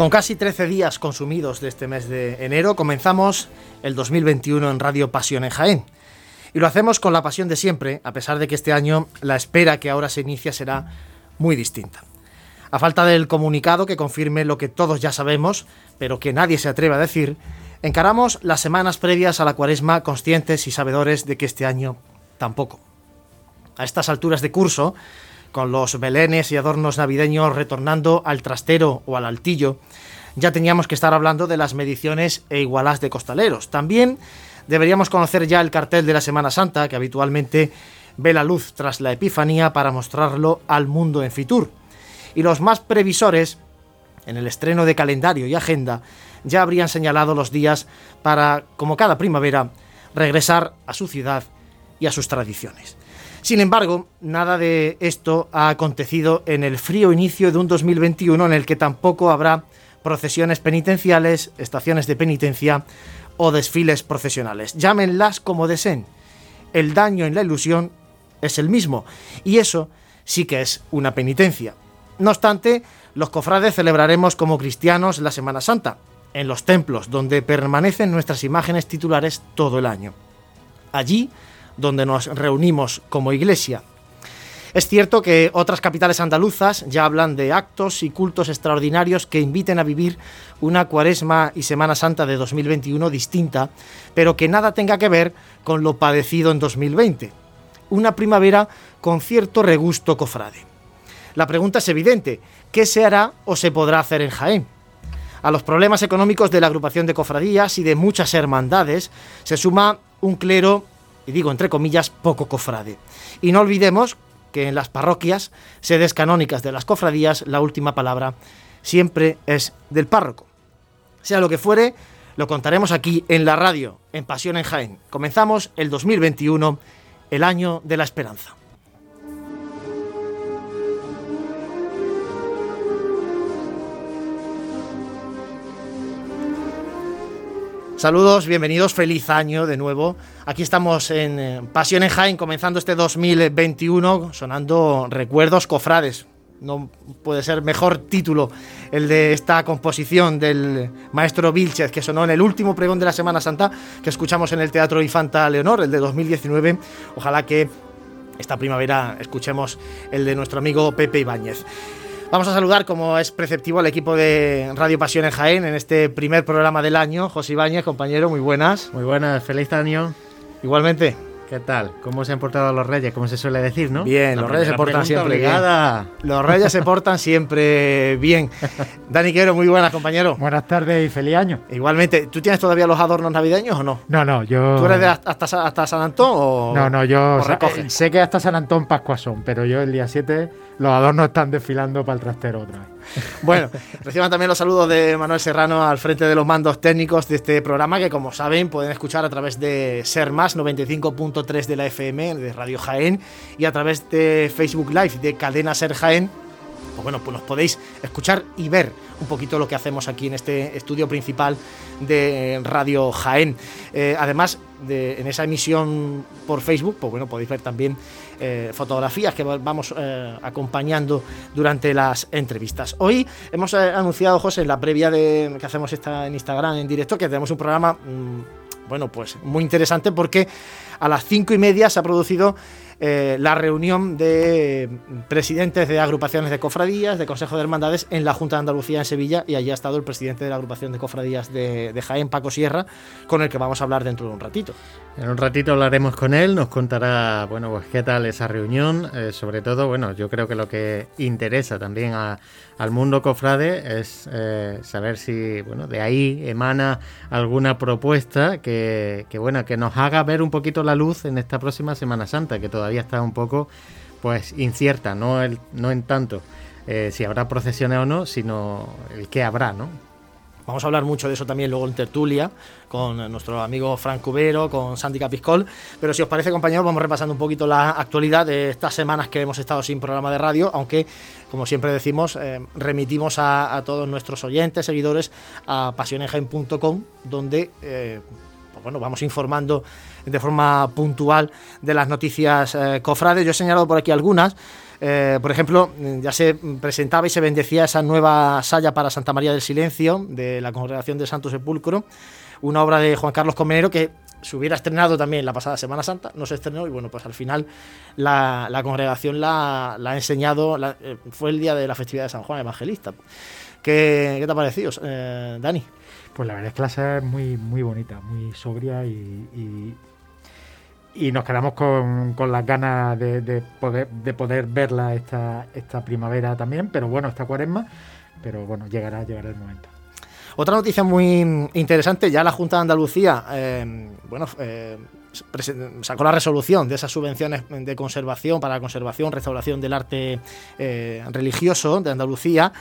Con casi 13 días consumidos de este mes de enero, comenzamos el 2021 en Radio Pasión en Jaén. Y lo hacemos con la pasión de siempre, a pesar de que este año la espera que ahora se inicia será muy distinta. A falta del comunicado que confirme lo que todos ya sabemos, pero que nadie se atreve a decir, encaramos las semanas previas a la cuaresma conscientes y sabedores de que este año tampoco. A estas alturas de curso, con los belenes y adornos navideños retornando al trastero o al altillo, ya teníamos que estar hablando de las mediciones e igualas de costaleros. También deberíamos conocer ya el cartel de la Semana Santa, que habitualmente ve la luz tras la Epifanía para mostrarlo al mundo en Fitur. Y los más previsores, en el estreno de calendario y agenda, ya habrían señalado los días para, como cada primavera, regresar a su ciudad y a sus tradiciones. Sin embargo, nada de esto ha acontecido en el frío inicio de un 2021 en el que tampoco habrá procesiones penitenciales, estaciones de penitencia o desfiles profesionales. Llámenlas como deseen. El daño en la ilusión es el mismo y eso sí que es una penitencia. No obstante, los cofrades celebraremos como cristianos la Semana Santa, en los templos donde permanecen nuestras imágenes titulares todo el año. Allí donde nos reunimos como iglesia. Es cierto que otras capitales andaluzas ya hablan de actos y cultos extraordinarios que inviten a vivir una cuaresma y Semana Santa de 2021 distinta, pero que nada tenga que ver con lo padecido en 2020. Una primavera con cierto regusto cofrade. La pregunta es evidente, ¿qué se hará o se podrá hacer en Jaén? A los problemas económicos de la agrupación de cofradías y de muchas hermandades se suma un clero y digo entre comillas, poco cofrade. Y no olvidemos que en las parroquias, sedes canónicas de las cofradías, la última palabra siempre es del párroco. Sea lo que fuere, lo contaremos aquí en la radio, en Pasión en Jaén. Comenzamos el 2021, el año de la esperanza. Saludos, bienvenidos, feliz año de nuevo. Aquí estamos en eh, Pasión en Jaén, comenzando este 2021, sonando recuerdos cofrades. No puede ser mejor título el de esta composición del maestro Vilchez, que sonó en el último pregón de la Semana Santa que escuchamos en el Teatro Infanta Leonor, el de 2019. Ojalá que esta primavera escuchemos el de nuestro amigo Pepe Ibáñez. Vamos a saludar, como es preceptivo, al equipo de Radio Pasión en Jaén en este primer programa del año. José Ibáñez, compañero, muy buenas. Muy buenas, feliz año. Igualmente. ¿Qué tal? ¿Cómo se han portado los reyes? Como se suele decir, ¿no? Bien, los reyes se portan siempre bien. Los reyes se portan siempre bien. Dani Quero, muy buenas, compañero. Buenas tardes y feliz año. Igualmente, ¿tú tienes todavía los adornos navideños o no? No, no, yo. ¿Tú eres de hasta, hasta San Antón o.? No, no, yo. sé que hasta San Antón Pascua son, pero yo el día 7 los adornos están desfilando para el trastero otra vez. Bueno, reciban también los saludos de Manuel Serrano al frente de los mandos técnicos de este programa que como saben pueden escuchar a través de Ser Más 95.3 de la FM de Radio Jaén y a través de Facebook Live de Cadena Ser Jaén pues bueno, pues nos podéis escuchar y ver un poquito lo que hacemos aquí en este estudio principal de Radio Jaén. Eh, además, de, en esa emisión por Facebook, pues bueno, podéis ver también eh, fotografías que vamos eh, acompañando durante las entrevistas. Hoy hemos anunciado, José, en la previa de que hacemos esta en Instagram en directo, que tenemos un programa, mm, bueno, pues muy interesante porque a las cinco y media se ha producido eh, la reunión de presidentes de agrupaciones de cofradías, de Consejo de Hermandades en la Junta de Andalucía en Sevilla y allí ha estado el presidente de la agrupación de cofradías de, Jaén, Paco Sierra, con el que vamos a hablar dentro de un ratito. En un ratito hablaremos con él, nos contará, bueno, pues qué tal esa reunión, eh, sobre todo, bueno, yo creo que lo que interesa también al mundo cofrade es eh, saber si, bueno, de ahí emana alguna propuesta que, que, bueno, que nos haga ver un poquito la luz en esta próxima Semana Santa, que todavía está un poco pues incierta, no, el, no en tanto eh, si habrá procesiones o no, sino el que habrá, ¿no? Vamos a hablar mucho de eso también luego en tertulia con nuestro amigo Frank Cubero, con Sandy Capiscol. Pero si os parece, compañeros, vamos repasando un poquito la actualidad de estas semanas que hemos estado sin programa de radio, aunque, como siempre decimos, eh, remitimos a, todos nuestros oyentes, seguidores, a pasionejain.com, donde eh, pues bueno, vamos informando de forma puntual de las noticias eh, cofrades. Yo he señalado por aquí algunas. Eh, por ejemplo, ya se presentaba y se bendecía esa nueva saya para Santa María del Silencio de la Congregación de Santo Sepulcro, una obra de Juan Carlos Comenero que se hubiera estrenado también la pasada Semana Santa, no se estrenó y bueno, pues al final la, congregación la, ha enseñado, eh, fue el día de la festividad de San Juan Evangelista. ¿Qué, te ha parecido, Dani? Pues la verdad es que la serie es muy, muy bonita, muy sobria y, nos quedamos con, las ganas de, poder, de poder verla esta, esta primavera también, pero bueno, esta cuaresma, pero bueno, llegará, llegará el momento. Otra noticia muy interesante, ya la Junta de Andalucía, eh, bueno, eh, sacó la resolución de esas subvenciones de conservación para la conservación, restauración del arte eh, religioso de Andalucía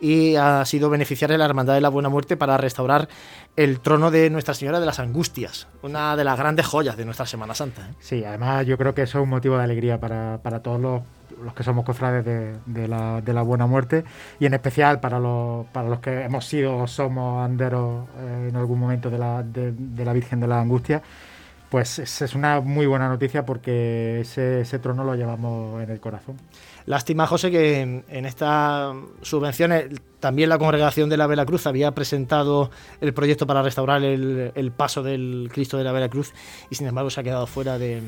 y ha sido beneficiaria de la Hermandad de la Buena Muerte para restaurar el trono de Nuestra Señora de las Angustias, una de las grandes joyas de nuestra Semana Santa. ¿eh? Sí, además yo creo que eso es un motivo de alegría para, todos los, que somos cofrades de, la, Buena Muerte y en especial para los, para los que hemos sido o somos anderos eh, en algún momento de la, de la Virgen de las Angustias pues es una muy buena noticia porque ese, trono lo llevamos en el corazón. Lástima, José, que en, estas subvenciones también la congregación de la Veracruz había presentado el proyecto para restaurar el, paso del Cristo de la Veracruz y sin embargo se ha quedado fuera de,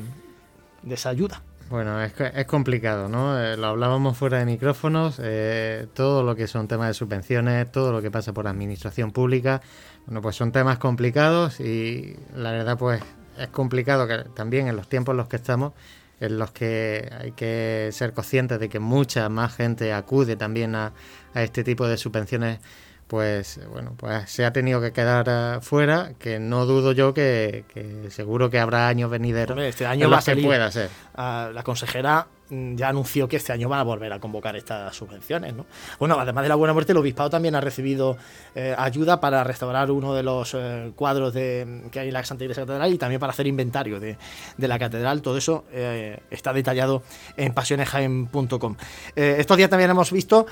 esa ayuda. Bueno, es, es complicado, ¿no? Eh, lo hablábamos fuera de micrófonos, eh, todo lo que son temas de subvenciones, todo lo que pasa por administración pública, bueno, pues son temas complicados y la verdad, pues es complicado que también en los tiempos en los que estamos, en los que hay que ser conscientes de que mucha más gente acude también a, este tipo de subvenciones pues bueno, pues se ha tenido que quedar eh, fuera, que no dudo yo que, seguro que habrá años venideros este año va a ser pueda ser. la consejera ya anunció que este año van a volver a convocar estas subvenciones. ¿no? Bueno, además de la buena muerte, el obispado también ha recibido eh, ayuda para restaurar uno de los eh, cuadros de, que hay en la Santa Iglesia Catedral y también para hacer inventario de, la catedral. Todo eso eh, está detallado en pasionesjaen.com. estos días también hemos visto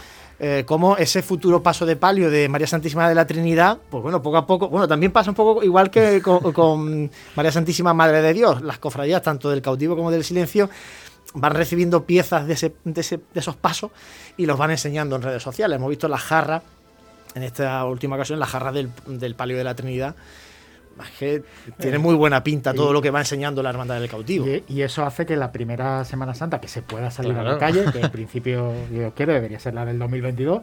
cómo ese futuro paso de palio de María Santísima de la Trinidad, pues bueno, poco a poco, bueno, también pasa un poco igual que con María Santísima Madre de Dios, las cofradías tanto del cautivo como del silencio van recibiendo piezas de, esos pasos y los van enseñando en redes sociales. Hemos visto la jarra, en esta última ocasión, la jarra del, Palio de la Trinidad. que tiene muy buena pinta todo lo que va enseñando la Hermandad del Cautivo. Y, eso hace que la primera Semana Santa, que se pueda salir a la calle, que en principio yo quiero, debería ser la del 2022,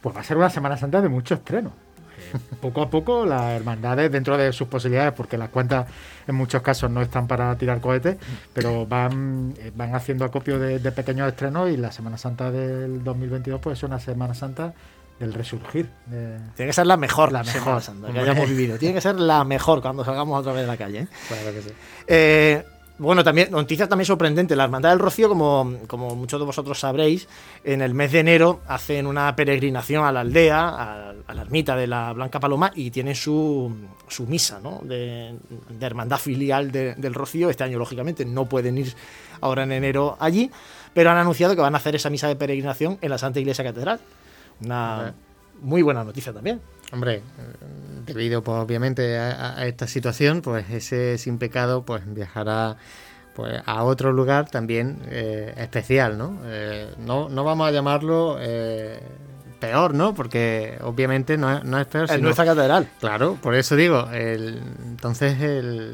pues va a ser una Semana Santa de mucho estreno poco a poco las hermandades, dentro de sus posibilidades, porque las cuentas en muchos casos no están para tirar cohetes, pero van, eh, van haciendo acopio de, pequeños estrenos y la Semana Santa del 2022 pues es una Semana Santa del resurgir. Tiene que ser la mejor, la mejor Santa que hayamos vivido. Tiene que ser la mejor cuando salgamos otra vez de la calle. ¿eh? Claro que sí. Eh, bueno, también, noticia también sorprendente. La Hermandad del Rocío, como, como muchos de vosotros sabréis, en el mes de enero hacen una peregrinación a la aldea, a, la ermita de la Blanca Paloma, y tienen su, su misa ¿no? de, hermandad filial del Rocío. Este año, lógicamente, no pueden ir ahora en enero allí, pero han anunciado que van a hacer esa misa de peregrinación en la Santa Iglesia Catedral. Una muy buena noticia también. Hombre, debido pues, obviamente a, esta situación, pues ese sin pecado pues viajará pues a otro lugar también eh, especial, ¿no? Eh, ¿no? No vamos a llamarlo eh, peor, ¿no? Porque obviamente no es, no es peor. En nuestra catedral. Claro, por eso digo, entonces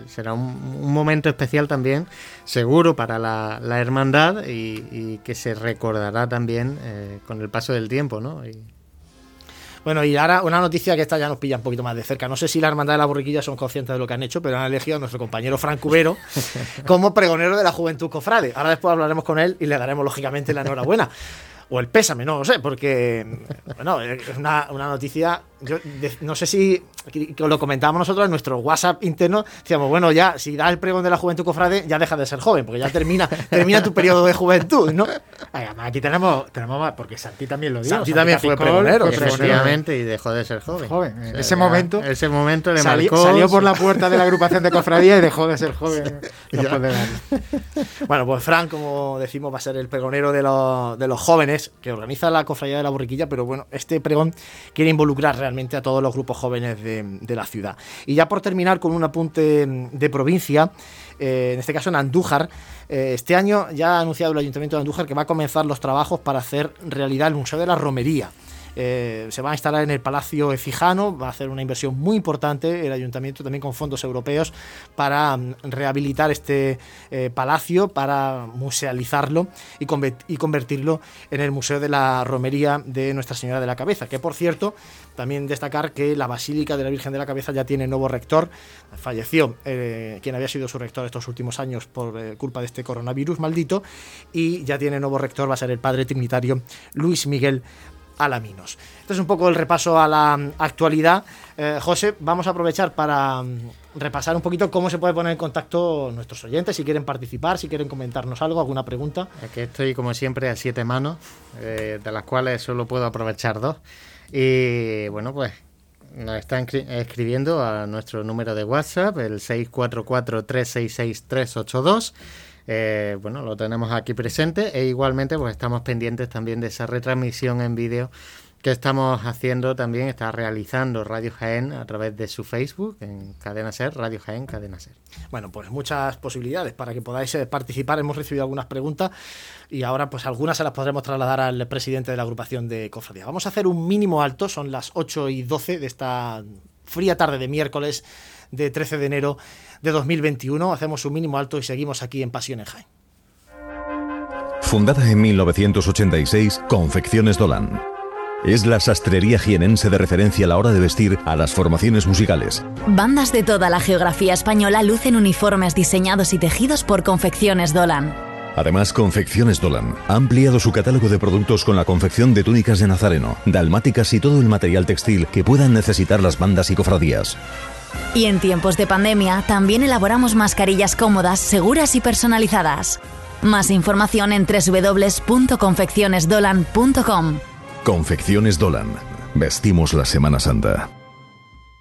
será un, momento especial también, seguro para la, hermandad y, que se recordará también eh, con el paso del tiempo, ¿no? Bueno, y ahora una noticia que esta ya nos pilla un poquito más de cerca. No sé si la Hermandad de la Borriquilla son conscientes de lo que han hecho, pero han elegido a nuestro compañero Frank Cubero como pregonero de la Juventud Cofrade. Ahora después hablaremos con él y le daremos lógicamente la enhorabuena o el pésame, no lo sé, porque bueno, es una, una noticia, yo no sé si lo comentábamos nosotros en nuestro WhatsApp interno, decíamos, bueno, ya si da el pregón de la juventud cofrade, ya deja de ser joven, porque ya termina, termina tu periodo de juventud, ¿no? aquí tenemos, tenemos más, porque Santi también lo dijo. Santi, también fue pregonero. Efectivamente, y dejó de ser joven. joven. En ese momento, ese momento le salió, salió por la puerta de la agrupación de cofradía y dejó de ser joven. bueno, pues Fran, como decimos, va a ser el pregonero de los, de los jóvenes que organiza la cofradía de la borriquilla, pero bueno, este pregón quiere involucrar realmente a todos los grupos jóvenes de, la ciudad. Y ya por terminar con un apunte de provincia, eh, en este caso en Andújar, eh, este año ya ha anunciado el Ayuntamiento de Andújar que va a comenzar los trabajos para hacer realidad el Museo de la Romería. Eh, se va a instalar en el Palacio Ecijano, va a hacer una inversión muy importante el ayuntamiento también con fondos europeos para mm, rehabilitar este eh, palacio, para musealizarlo y, convertirlo en el Museo de la Romería de Nuestra Señora de la Cabeza, que por cierto, también destacar que la Basílica de la Virgen de la Cabeza ya tiene nuevo rector, falleció eh, quien había sido su rector estos últimos años por culpa de este coronavirus maldito, y ya tiene nuevo rector, va a ser el padre trinitario Luis Miguel Alaminos. Este es un poco el repaso a la mm, actualidad. Eh, José, vamos a aprovechar para mm, repasar un poquito cómo se puede poner en contacto nuestros oyentes, si quieren participar, si quieren comentarnos algo, alguna pregunta. Aquí estoy, como siempre, a siete manos, eh, de las cuales solo puedo aprovechar dos. Y bueno, pues nos están escribiendo a nuestro número de WhatsApp, el 644-366-382. Eh, bueno, lo tenemos aquí presente e igualmente pues estamos pendientes también de esa retransmisión en vídeo que estamos haciendo también, está realizando Radio Jaén a través de su Facebook en Cadena Ser, Radio Jaén, Cadena Ser. Bueno, pues muchas posibilidades para que podáis eh, participar. Hemos recibido algunas preguntas y ahora pues algunas se las podremos trasladar al presidente de la agrupación de Cofradía. Vamos a hacer un mínimo alto, son las 8 y 12 de esta fría tarde de miércoles de 13 de enero de 2021. Hacemos un mínimo alto y seguimos aquí en Pasión en Jaén. Fundada en 1986, Confecciones Dolan. Es la sastrería jienense de referencia a la hora de vestir a las formaciones musicales. Bandas de toda la geografía española lucen uniformes diseñados y tejidos por Confecciones Dolan. Además, Confecciones Dolan ha ampliado su catálogo de productos con la confección de túnicas de nazareno, dalmáticas y todo el material textil que puedan necesitar las bandas y cofradías. Y en tiempos de pandemia también elaboramos mascarillas cómodas, seguras y personalizadas. Más información en www.confeccionesdolan.com. Confecciones Dolan. Vestimos la Semana Santa.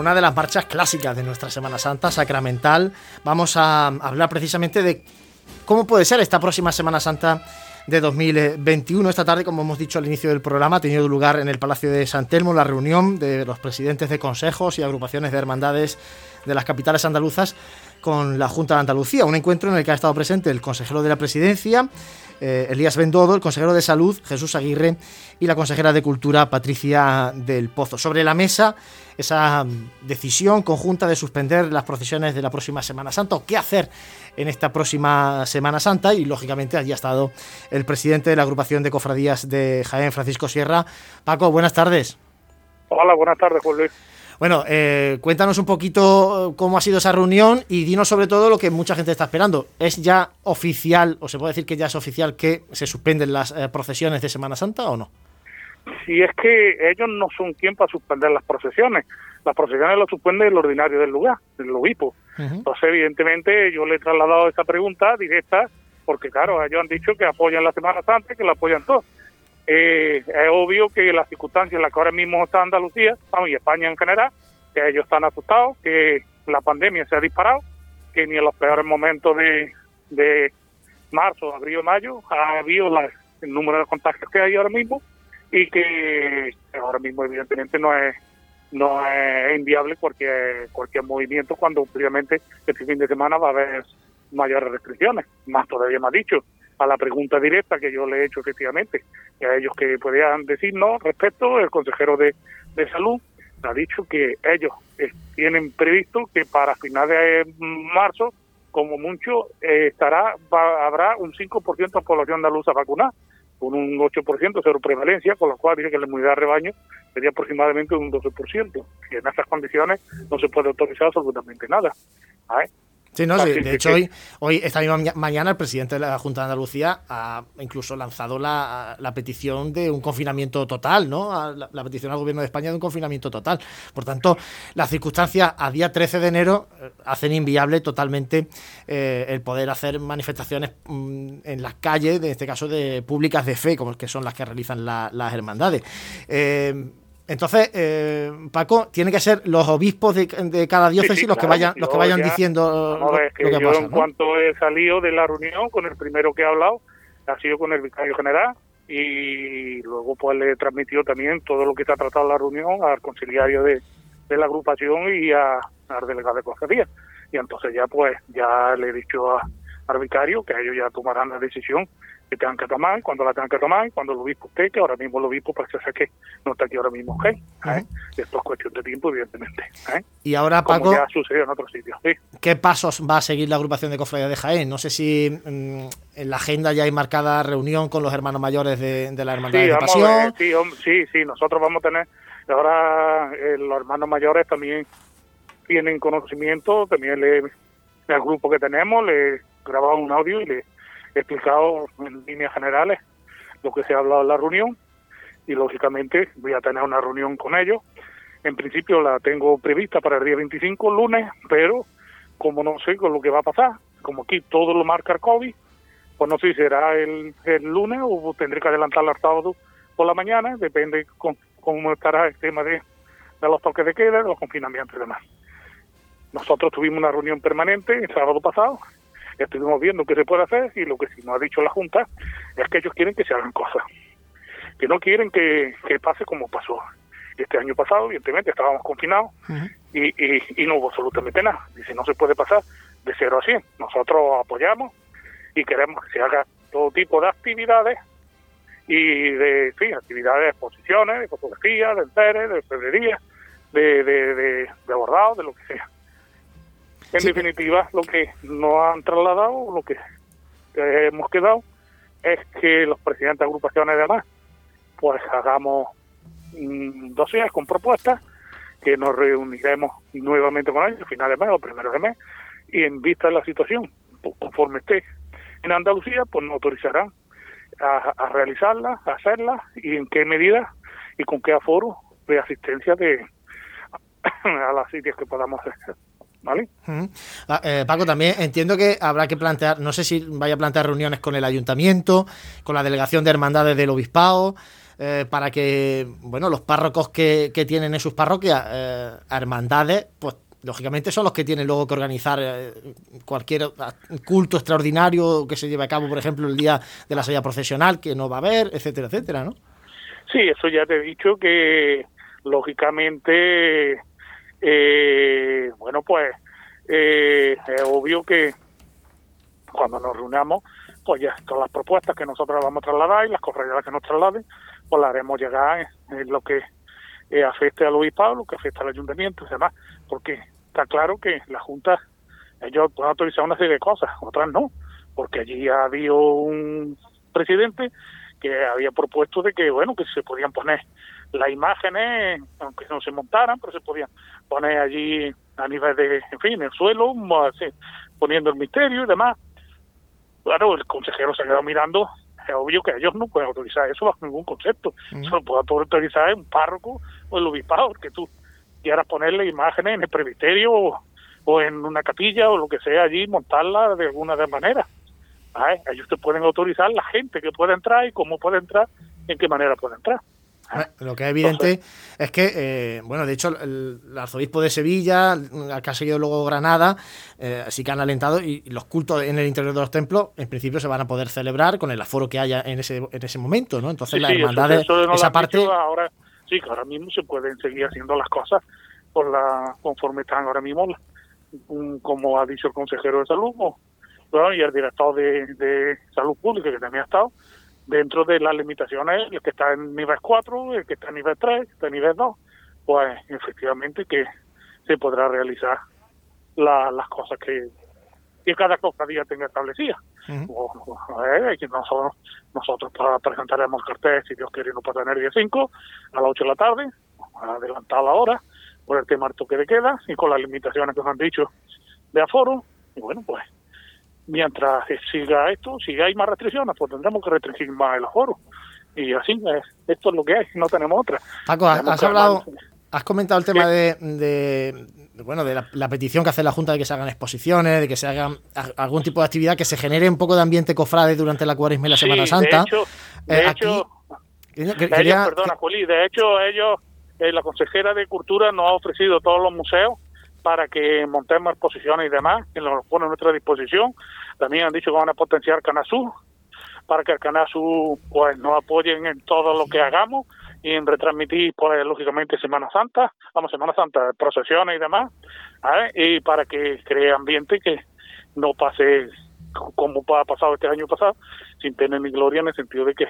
Una de las marchas clásicas de nuestra Semana Santa, sacramental. Vamos a hablar precisamente de cómo puede ser esta próxima Semana Santa de 2021. Esta tarde, como hemos dicho al inicio del programa, ha tenido lugar en el Palacio de San Telmo la reunión de los presidentes de consejos y agrupaciones de hermandades de las capitales andaluzas con la Junta de Andalucía, un encuentro en el que ha estado presente el consejero de la presidencia, eh, Elías Bendodo, el consejero de Salud, Jesús Aguirre, y la consejera de Cultura, Patricia del Pozo. Sobre la mesa, esa decisión conjunta de suspender las procesiones de la próxima Semana Santa, o qué hacer en esta próxima Semana Santa, y lógicamente allí ha estado el presidente de la agrupación de cofradías de Jaén, Francisco Sierra. Paco, buenas tardes. Hola, buenas tardes, Juan Luis. Bueno, eh, cuéntanos un poquito cómo ha sido esa reunión y dinos sobre todo lo que mucha gente está esperando. ¿Es ya oficial, o se puede decir que ya es oficial, que se suspenden las eh, procesiones de Semana Santa o no? Si es que ellos no son quien para suspender las procesiones. Las procesiones las suspende el ordinario del lugar, el obispo. Entonces, evidentemente, yo le he trasladado esa pregunta directa porque, claro, ellos han dicho que apoyan la Semana Santa y que la apoyan todos. Eh, es obvio que las circunstancias en las que ahora mismo está Andalucía, y España en general, que ellos están asustados, que la pandemia se ha disparado, que ni en los peores momentos de, de marzo, abril o mayo ha habido el número de contagios que hay ahora mismo y que ahora mismo evidentemente no es no es inviable cualquier cualquier movimiento cuando obviamente este fin de semana va a haber mayores restricciones. Más todavía me ha dicho a la pregunta directa que yo le he hecho efectivamente, y a ellos que podían decirnos respecto, el consejero de, salud ha dicho que ellos tienen previsto que para finales de marzo, como mucho, eh, estará habrá un 5% de población andaluza vacunada, con un 8% cero prevalencia, con lo cual dice que la inmunidad de rebaño sería aproximadamente un 12%. Y en esas condiciones no se puede autorizar absolutamente nada. Sí, no, de, hecho, hoy, hoy, esta misma mañana, el presidente de la Junta de Andalucía ha incluso lanzado la, petición de un confinamiento total, ¿no? La, petición al gobierno de España de un confinamiento total. Por tanto, las circunstancias a día 13 de enero eh, hacen inviable totalmente eh, el poder hacer manifestaciones mm, en las calles, en este caso de públicas de fe, como que son las que realizan las hermandades. Eh, entonces, eh, Paco, tiene que ser los obispos de, cada diócesis los que vayan, los que vayan diciendo lo, que, yo En cuanto he salido de la reunión, con el primero que he hablado, ha sido con el vicario general y luego pues le he transmitido también todo lo que se ha tratado en la reunión al conciliario de, la agrupación y a, al delegado de cofradía. Y entonces ya pues ya le he dicho al vicario que ellos ya tomarán la decisión que tengan que tomar, cuando la tengan que tomar, cuando el obispo esté, que ahora mismo el obispo parece ser que no está aquí ahora mismo, ¿ok? ¿Eh? Esto es cuestión de tiempo, evidentemente. ¿eh? Y ahora, Paco, Como ya sucedido en otros sitios. ¿qué pasos va a seguir la agrupación de cofradía de Jaén? No sé si mm, en la agenda ya hay marcada reunión con los hermanos mayores de, la Hermandad de Pasión. sí, sí, sí, nosotros vamos a tener, ahora eh, los hermanos mayores también tienen conocimiento, también le, el grupo que tenemos, le grabado un audio y le explicado en líneas generales lo que se ha hablado en la reunión y lógicamente voy a tener una reunión con ellos. En principio la tengo prevista para el día 25, lunes, pero como no sé con lo que va a pasar, como aquí todo lo marca el COVID, pues no sé si será el, lunes o tendré que adelantarlo al sábado por la mañana, depende con, cómo estará el tema de, de los toques de queda, los confinamientos y demás. Nosotros tuvimos una reunión permanente el sábado pasado estuvimos viendo qué se puede hacer y lo que sí nos ha dicho la Junta es que ellos quieren que se hagan cosas, que no quieren que, pase como pasó. Este año pasado, evidentemente, estábamos confinados y, y, no hubo absolutamente nada. Dice, no se puede pasar de cero a 100. Nosotros apoyamos y queremos que se haga todo tipo de actividades y de sí, actividades de exposiciones, de fotografía, de enteres, de orfebrería, de, de, de, de bordado, de lo que sea. En definitiva, lo que nos han trasladado, lo que, hemos quedado, es que los presidentes de agrupaciones de demás, pues hagamos mm, dos días con propuestas, que nos reuniremos nuevamente con ellos a finales de mes o primeros de mes, y en vista de la situación, pues, conforme esté en Andalucía, pues nos autorizarán a, a realizarla, a hacerla, y en qué medida y con qué aforo de asistencia de a las sitios que podamos hacer. ¿Vale? Ah, eh, Paco, también entiendo que habrá que plantear, no sé si vaya a plantear reuniones con el ayuntamiento, con la delegación de hermandades del obispado, eh, para que, bueno, los párrocos que, tienen en sus parroquias eh, hermandades, pues lógicamente son los que tienen luego que organizar cualquier culto extraordinario que se lleve a cabo, por ejemplo, el día de la salla procesional, que no va a haber, etcétera, etcétera, ¿no? Sí, eso ya te he dicho que lógicamente eh, bueno, pues eh, es obvio que cuando nos reunamos, pues ya todas las propuestas que nosotros vamos a trasladar y las correas que nos trasladen, pues las haremos llegar en, lo que eh, afecte al obispado, lo que afecte al ayuntamiento y demás, porque está claro que la Junta, ellos pueden autorizar una serie de cosas, otras no, porque allí ha habido un presidente que había propuesto de que, bueno, que se podían poner las imágenes, aunque no se montaran, pero se podían poner allí a nivel de, en fin, en el suelo, así, poniendo el misterio y demás. Claro, el consejero se ha quedado mirando, es obvio que ellos no pueden autorizar eso bajo ningún concepto. Eso lo puede autorizar un párroco o el obispado, que tú quieras ponerle imágenes en el presbiterio o, en una capilla o lo que sea allí, montarla de alguna de manera. Ellos te pueden autorizar la gente que puede entrar y cómo puede entrar, en qué manera puede entrar. Lo que es evidente es que, eh, bueno, de hecho, el, arzobispo de Sevilla, al que ha seguido luego Granada, eh, sí que han alentado y, los cultos en el interior de los templos, en principio, se van a poder celebrar con el aforo que haya en ese, en ese momento, ¿no? Entonces, la hermandad, esa parte. Ahora, sí, que ahora mismo se pueden seguir haciendo las cosas por la conforme están ahora mismo, como ha dicho el consejero de salud y el director de, de salud pública, que también ha estado dentro de las limitaciones, el que está en nivel 4, el que está en nivel 3, el que está en nivel 2, pues efectivamente que se podrá realizar las cosas que, que cada cofradía tenga establecida. nosotros, nosotros presentaremos el cartel, si Dios quiere, no puede tener día 5, a las 8 de la tarde, adelantar la hora, por el tema del toque de queda y con las limitaciones que nos han dicho de aforo. Y bueno, pues mientras siga esto, si hay más restricciones, pues tendremos que restringir más el aforo. Y así, es, esto es lo que hay, no tenemos otra. Paco, has, hablado, has comentado el tema de, bueno, de la, petición que hace la Junta de que se hagan exposiciones, de que se hagan algún tipo de actividad que se genere un poco de ambiente cofrade durante la cuaresma y la Semana Santa. De hecho, perdona, Juli, de hecho ellos, eh, la consejera de Cultura nos ha ofrecido todos los museos para que montemos exposiciones y demás, que nos pone a nuestra disposición. También han dicho que van a potenciar Canasú, para que el Canasú pues, nos apoyen en todo lo que hagamos y en retransmitir, pues, lógicamente, Semana Santa, vamos, Semana Santa, procesiones y demás, y para que cree ambiente que no pase como ha pasado este año pasado, sin tener ni gloria en el sentido de que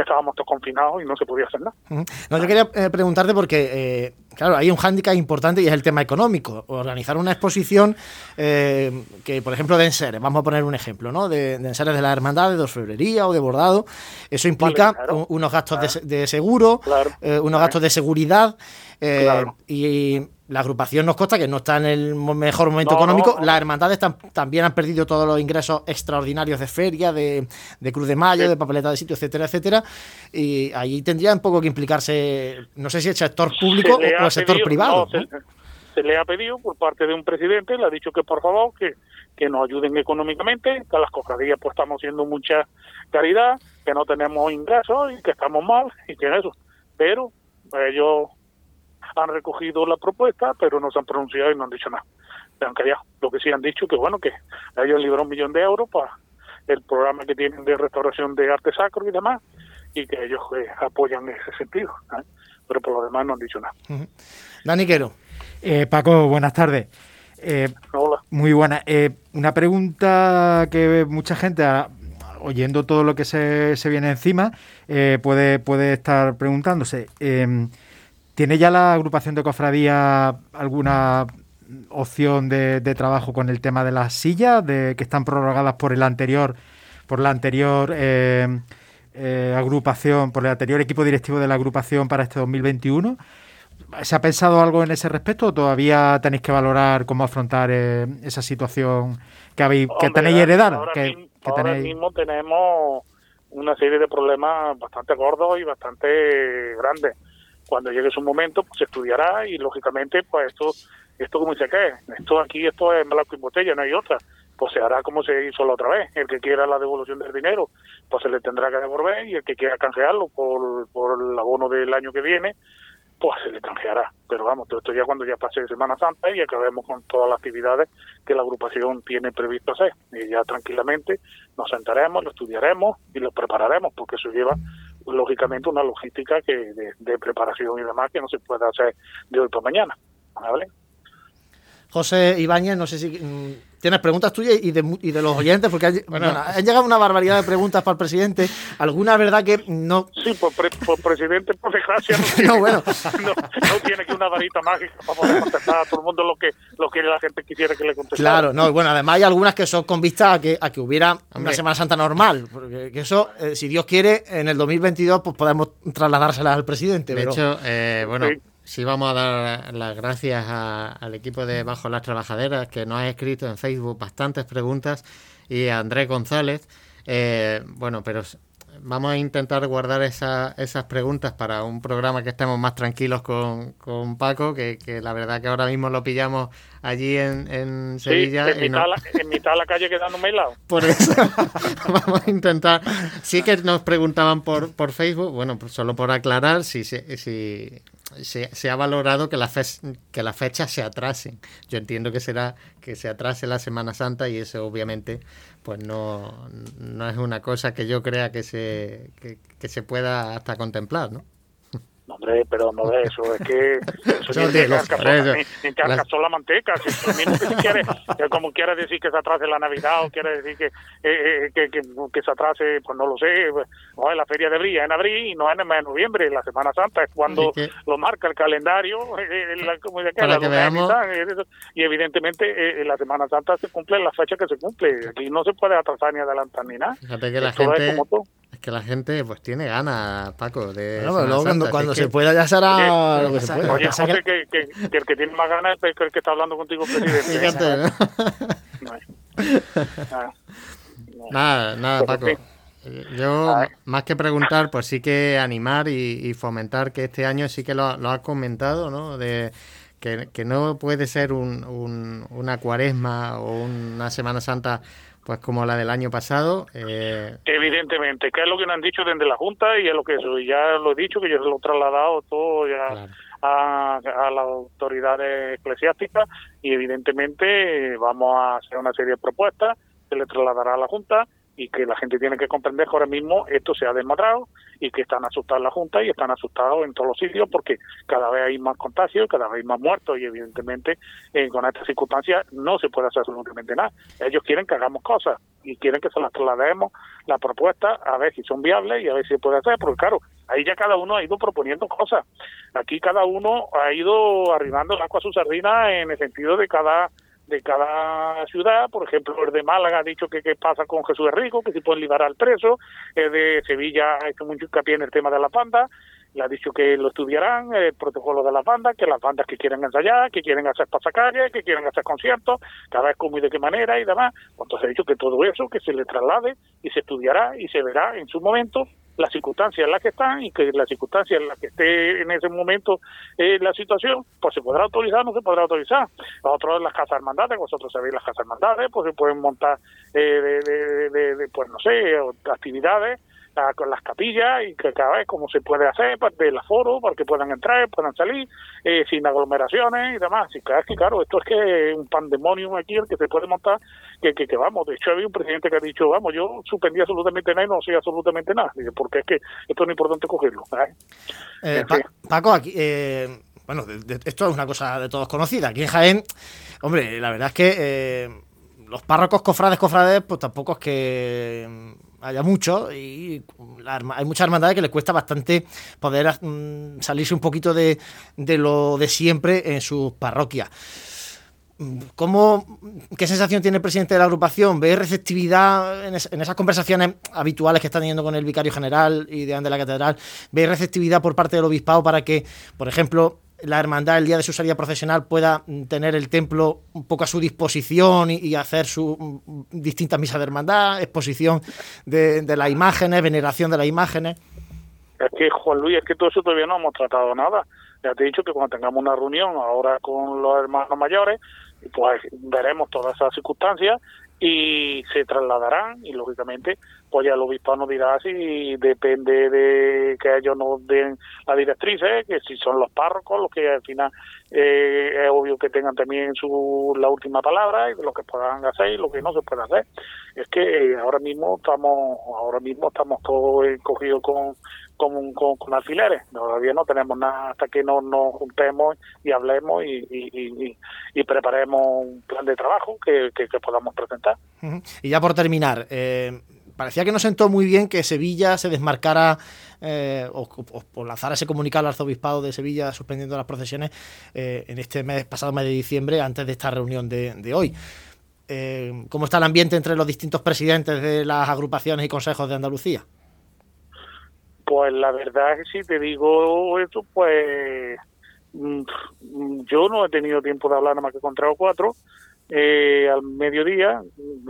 estábamos todos confinados y no se podía hacer nada. No, yo quería eh, preguntarte porque, eh, claro, hay un hándicap importante y es el tema económico. Organizar una exposición eh, que, por ejemplo, de enseres, vamos a poner un ejemplo, ¿no? De, de enseres de la hermandad, de orfebrería o de bordado, eso implica unos gastos de, seguro, unos gastos de seguridad y la agrupación nos consta que no está en el mejor momento económico. Las hermandades también han perdido todos los ingresos extraordinarios de feria, de, Cruz de Mayo, de papeleta de sitio, etcétera, etcétera. Y ahí tendría un poco que implicarse, no sé si el sector público o el sector privado. se, le ha pedido por parte de un presidente, le ha dicho que por favor que, que nos ayuden económicamente, que a las cofradías pues estamos haciendo mucha caridad, que no tenemos ingresos y que estamos mal y que eso. Pero ellos han recogido la propuesta, pero no se han pronunciado y no han dicho nada. Se han callado. Lo que sí han dicho que bueno, que ellos han librado un millón de euros para el programa que tienen de restauración de arte sacro y demás, y que ellos eh, apoyan en ese sentido. ¿eh? Pero por lo demás no han dicho nada. Dani Quero. Eh, Paco, buenas tardes. Hola. Muy buena. una pregunta que mucha gente, oyendo todo lo que se, se viene encima, puede, puede estar preguntándose. ¿Tiene ya la agrupación de cofradía alguna opción de, trabajo con el tema de las sillas, de que están prorrogadas por el anterior, por la anterior eh, eh, agrupación, por el anterior equipo directivo de la agrupación para este 2021? ¿Se ha pensado algo en ese respecto o todavía tenéis que valorar cómo afrontar eh, esa situación que habéis que tenéis heredar? Ahora, que, mismo, ahora mismo tenemos una serie de problemas bastante gordos y bastante grandes cuando llegue su momento, pues se estudiará y lógicamente, pues esto, esto como dice que esto aquí, esto es blanco y botella, no hay otra. Pues se hará como se hizo la otra vez. El que quiera la devolución del dinero, pues se le tendrá que devolver y el que quiera canjearlo por, por el abono del año que viene, pues se le canjeará. Pero vamos, todo esto ya cuando ya pase Semana Santa y acabemos con todas las actividades que la agrupación tiene previsto hacer. Y ya tranquilamente nos sentaremos, lo estudiaremos y lo prepararemos, porque eso lleva lógicamente una logística que de, preparación y demás que no se puede hacer de hoy para mañana. ¿vale? José Ibáñez, no sé si mm, tienes preguntas tuyas y de, y de los oyentes, porque han, llegado una barbaridad de preguntas para el presidente. ¿Alguna verdad que no...? Sí, por, presidente, por desgracia, no, bueno. no, tiene que una varita mágica para poder contestar a todo el mundo lo que, lo que la gente quisiera que le contestara. Claro, no, bueno, además hay algunas que son con vista a que, a que hubiera una Semana Santa normal, porque eso, eh, si Dios quiere, en el 2022 pues podemos trasladárselas al presidente. De hecho, eh, bueno... Sí, vamos a dar las gracias al equipo de Bajo las Trabajaderas que nos ha escrito en Facebook bastantes preguntas y a Andrés González. Eh, bueno, pero vamos a intentar guardar esas preguntas para un programa que estemos más tranquilos con, Paco, que, la verdad que ahora mismo lo pillamos allí en, Sevilla. en, mitad en, mitad de la calle quedándome helado. Por eso vamos a intentar. Sí que nos preguntaban por, por Facebook, bueno, pues solo por aclarar si, si se, ha valorado que, la que las fechas se atrasen. Yo entiendo que será que se atrase la Semana Santa y eso obviamente pues no, no es una cosa que yo crea que se, que se pueda hasta contemplar, ¿no? Hombre, pero no de eso, es que eso ni, la manteca. Si, si quiere, como quiere decir que se atrase la Navidad o quiere decir que, eh, eh, que, que, se atrase, pues no lo sé. No, la feria de Brilla en abril y no en noviembre, la Semana Santa es cuando lo marca el calendario. Eh, la, y evidentemente la Semana Santa se cumple en la fecha que se cumple. Aquí no se puede atrasar ni adelantar ni nada. Fíjate que la gente es que la gente pues tiene ganas, Paco, de... Bueno, luego cuando, cuando se pueda ya será lo que se pueda. Oye, José, que, que, que, el que tiene más ganas es el que está hablando contigo, presidente. Fíjate, ¿no? Nada, nada, Paco. Yo, más que preguntar, pues sí que animar y, y fomentar que este año sí que lo, lo has comentado, ¿no? De que, que no puede ser un, un, una cuaresma o una Semana Santa pues como la del año pasado. Eh... Evidentemente, que es lo que nos han dicho desde la Junta y es lo que ya lo he dicho, que yo se lo he trasladado todo ya a, a las autoridades eclesiásticas y evidentemente vamos a hacer una serie de propuestas, se le trasladará a la Junta y que la gente tiene que comprender que ahora mismo esto se ha desmadrado y que están asustados la Junta y están asustados en todos los sitios porque cada vez hay más contagios, cada vez hay más muertos y evidentemente eh, con estas circunstancias no se puede hacer absolutamente nada. Ellos quieren que hagamos cosas y quieren que se las traslademos la propuesta a ver si son viables y a ver si se puede hacer, porque claro, ahí ya cada uno ha ido proponiendo cosas. Aquí cada uno ha ido arribando el agua a su sardina en el sentido de cada de cada ciudad, por ejemplo, el de Málaga ha dicho que qué pasa con Jesús Rico, que si pueden liberar al preso, el de Sevilla ha hecho mucho hincapié en el tema de la panda, le ha dicho que lo estudiarán, el protocolo de las bandas, que las bandas que quieren ensayar, que quieren hacer pasacalles, que quieren hacer conciertos, cada vez cómo y de qué manera y demás. Entonces ha dicho que todo eso, que se le traslade y se estudiará y se verá en su momento las circunstancias en las que están y que las circunstancias en las que esté en ese momento eh, la situación, pues se podrá autorizar o no se podrá autorizar. Otros las casas hermandades, vosotros sabéis las casas hermandades, pues se pueden montar eh, de, pues no sé, actividades con las capillas y que cada vez como se puede hacer para el aforo, para que puedan entrar, puedan salir, eh, sin aglomeraciones y demás. Y claro, es que claro, esto es que un pandemonium aquí el que se puede montar, que, que, vamos, de hecho había un presidente que ha dicho, vamos, yo suspendí absolutamente nada y no sé absolutamente nada, porque es que esto es importante cogerlo. Eh, Paco, aquí... Eh, bueno, esto es una cosa de todos conocida. Aquí en Jaén, hombre, la verdad es que los párrocos, cofrades, cofrades, pues tampoco es que haya mucho y hay muchas hermandades que les cuesta bastante poder mm, salirse un poquito de, de, lo de siempre en sus parroquias. ¿Cómo, ¿Qué sensación tiene el presidente de la agrupación? ¿Ve receptividad en, esas conversaciones habituales que está teniendo con el vicario general y de la catedral? ¿Ve receptividad por parte del obispado para que, por ejemplo, la hermandad el día de su salida profesional pueda mm, tener el templo un poco a su disposición y, hacer sus mm, distintas misas de hermandad, exposición de, las imágenes, veneración de las imágenes. Es que, Juan Luis, es que todo eso todavía no hemos tratado nada. Ya te he dicho que cuando tengamos una reunión ahora con los hermanos mayores, pues veremos todas esas circunstancias y se trasladarán y lógicamente pues ya el obispo nos dirá si depende de que ellos nos den la directriz, que si son los párrocos los que al final eh, es obvio que tengan también su la última palabra y lo que puedan hacer y lo que no se puede hacer. Es que ahora mismo estamos ahora mismo estamos todos cogidos con, con, con, alfileres. Todavía no tenemos nada hasta que no nos juntemos y hablemos y, y, preparemos un plan de trabajo que, que, podamos presentar. Y ya por terminar, eh, parecía que no sentó muy bien que Sevilla se desmarcara eh, o, lanzara ese comunicado al arzobispado de Sevilla suspendiendo las procesiones eh, en este mes pasado mes de diciembre antes de esta reunión de, hoy. Eh, ¿Cómo está el ambiente entre los distintos presidentes de las agrupaciones y consejos de Andalucía? Pues la verdad es que si te digo esto, pues mm, yo no he tenido tiempo de hablar nada más que con tres o cuatro eh, al mediodía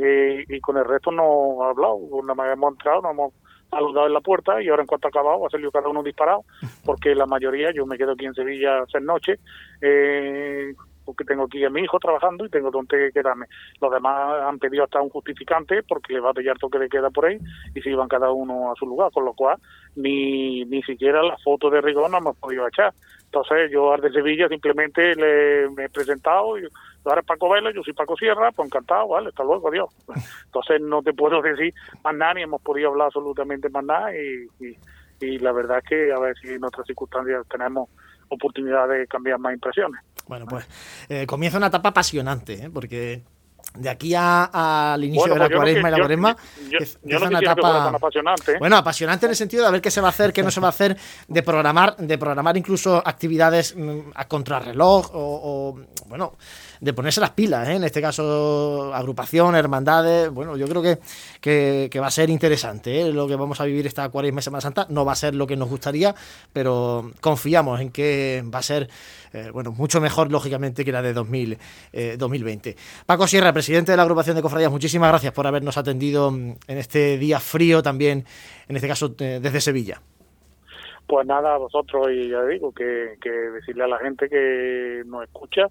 eh, y con el resto no ha hablado, nada más hemos entrado, nos hemos saludado en la puerta y ahora en cuanto ha acabado ha salido cada uno disparado porque la mayoría, yo me quedo aquí en Sevilla hacer noche, eh, porque tengo aquí a mi hijo trabajando y tengo donde quedarme. Los demás han pedido hasta un justificante porque va a pillar toque de queda por ahí y se iban cada uno a su lugar, con lo cual ni, ni siquiera la foto de rigor no hemos podido echar. Entonces yo al de Sevilla simplemente le me he presentado y ahora es Paco Vela, yo soy Paco Sierra, pues encantado, vale, hasta luego, adiós. Entonces no te puedo decir más nada, ni hemos podido hablar absolutamente más nada y, y, la verdad es que a ver si en otras circunstancias tenemos oportunidad de cambiar más impresiones. Bueno, pues eh, comienza una etapa apasionante, ¿eh? porque de aquí al inicio de la pues cuaresma y la cuaresma es una etapa apasionante. bueno apasionante en el sentido de ver qué se va a hacer qué no se va a hacer de programar de programar incluso actividades mm, a contrarreloj o, o bueno de ponerse las pilas, ¿eh? en este caso agrupación, hermandades, bueno, yo creo que, que, va a ser interesante ¿eh? lo que vamos a vivir esta cuaresma Semana Santa, no va a ser lo que nos gustaría, pero confiamos en que va a ser, eh, bueno, mucho mejor lógicamente que la de 2000, 2020. Paco Sierra, presidente de la agrupación de cofradías, muchísimas gracias por habernos atendido en este día frío también, en este caso desde Sevilla. Pues nada, a vosotros y ya digo que, que decirle a la gente que nos escucha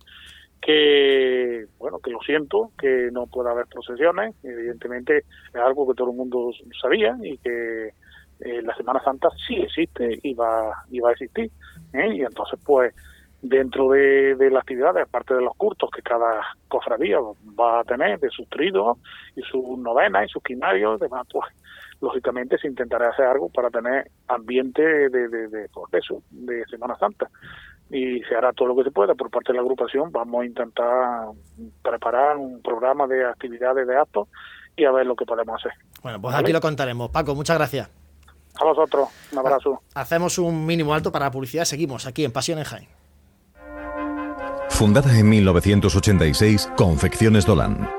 que bueno que lo siento que no pueda haber procesiones evidentemente es algo que todo el mundo sabía y que eh, la Semana Santa sí existe y va y va a existir ¿eh? y entonces pues dentro de, de las actividades aparte de los cultos que cada cofradía va a tener de sus tridos y sus novenas y sus quinarios demás pues lógicamente se intentará hacer algo para tener ambiente de, de, de, pues, eso, de Semana Santa y se hará todo lo que se pueda por parte de la agrupación. Vamos a intentar preparar un programa de actividades de actos y a ver lo que podemos hacer. Bueno, pues aquí lo contaremos. Paco, muchas gracias. A vosotros, un abrazo. Hacemos un mínimo alto para la publicidad. Seguimos aquí en Pasión en Jaén. Fundada en 1986, Confecciones Dolan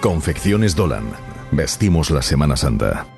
Confecciones Dolan. Vestimos la Semana Santa.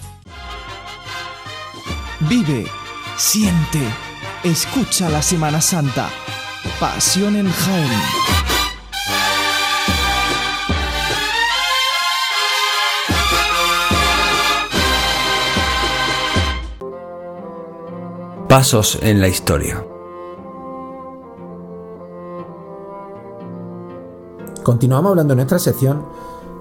Vive, siente, escucha la Semana Santa. Pasión en Jaén. Pasos en la historia. Continuamos hablando en nuestra sección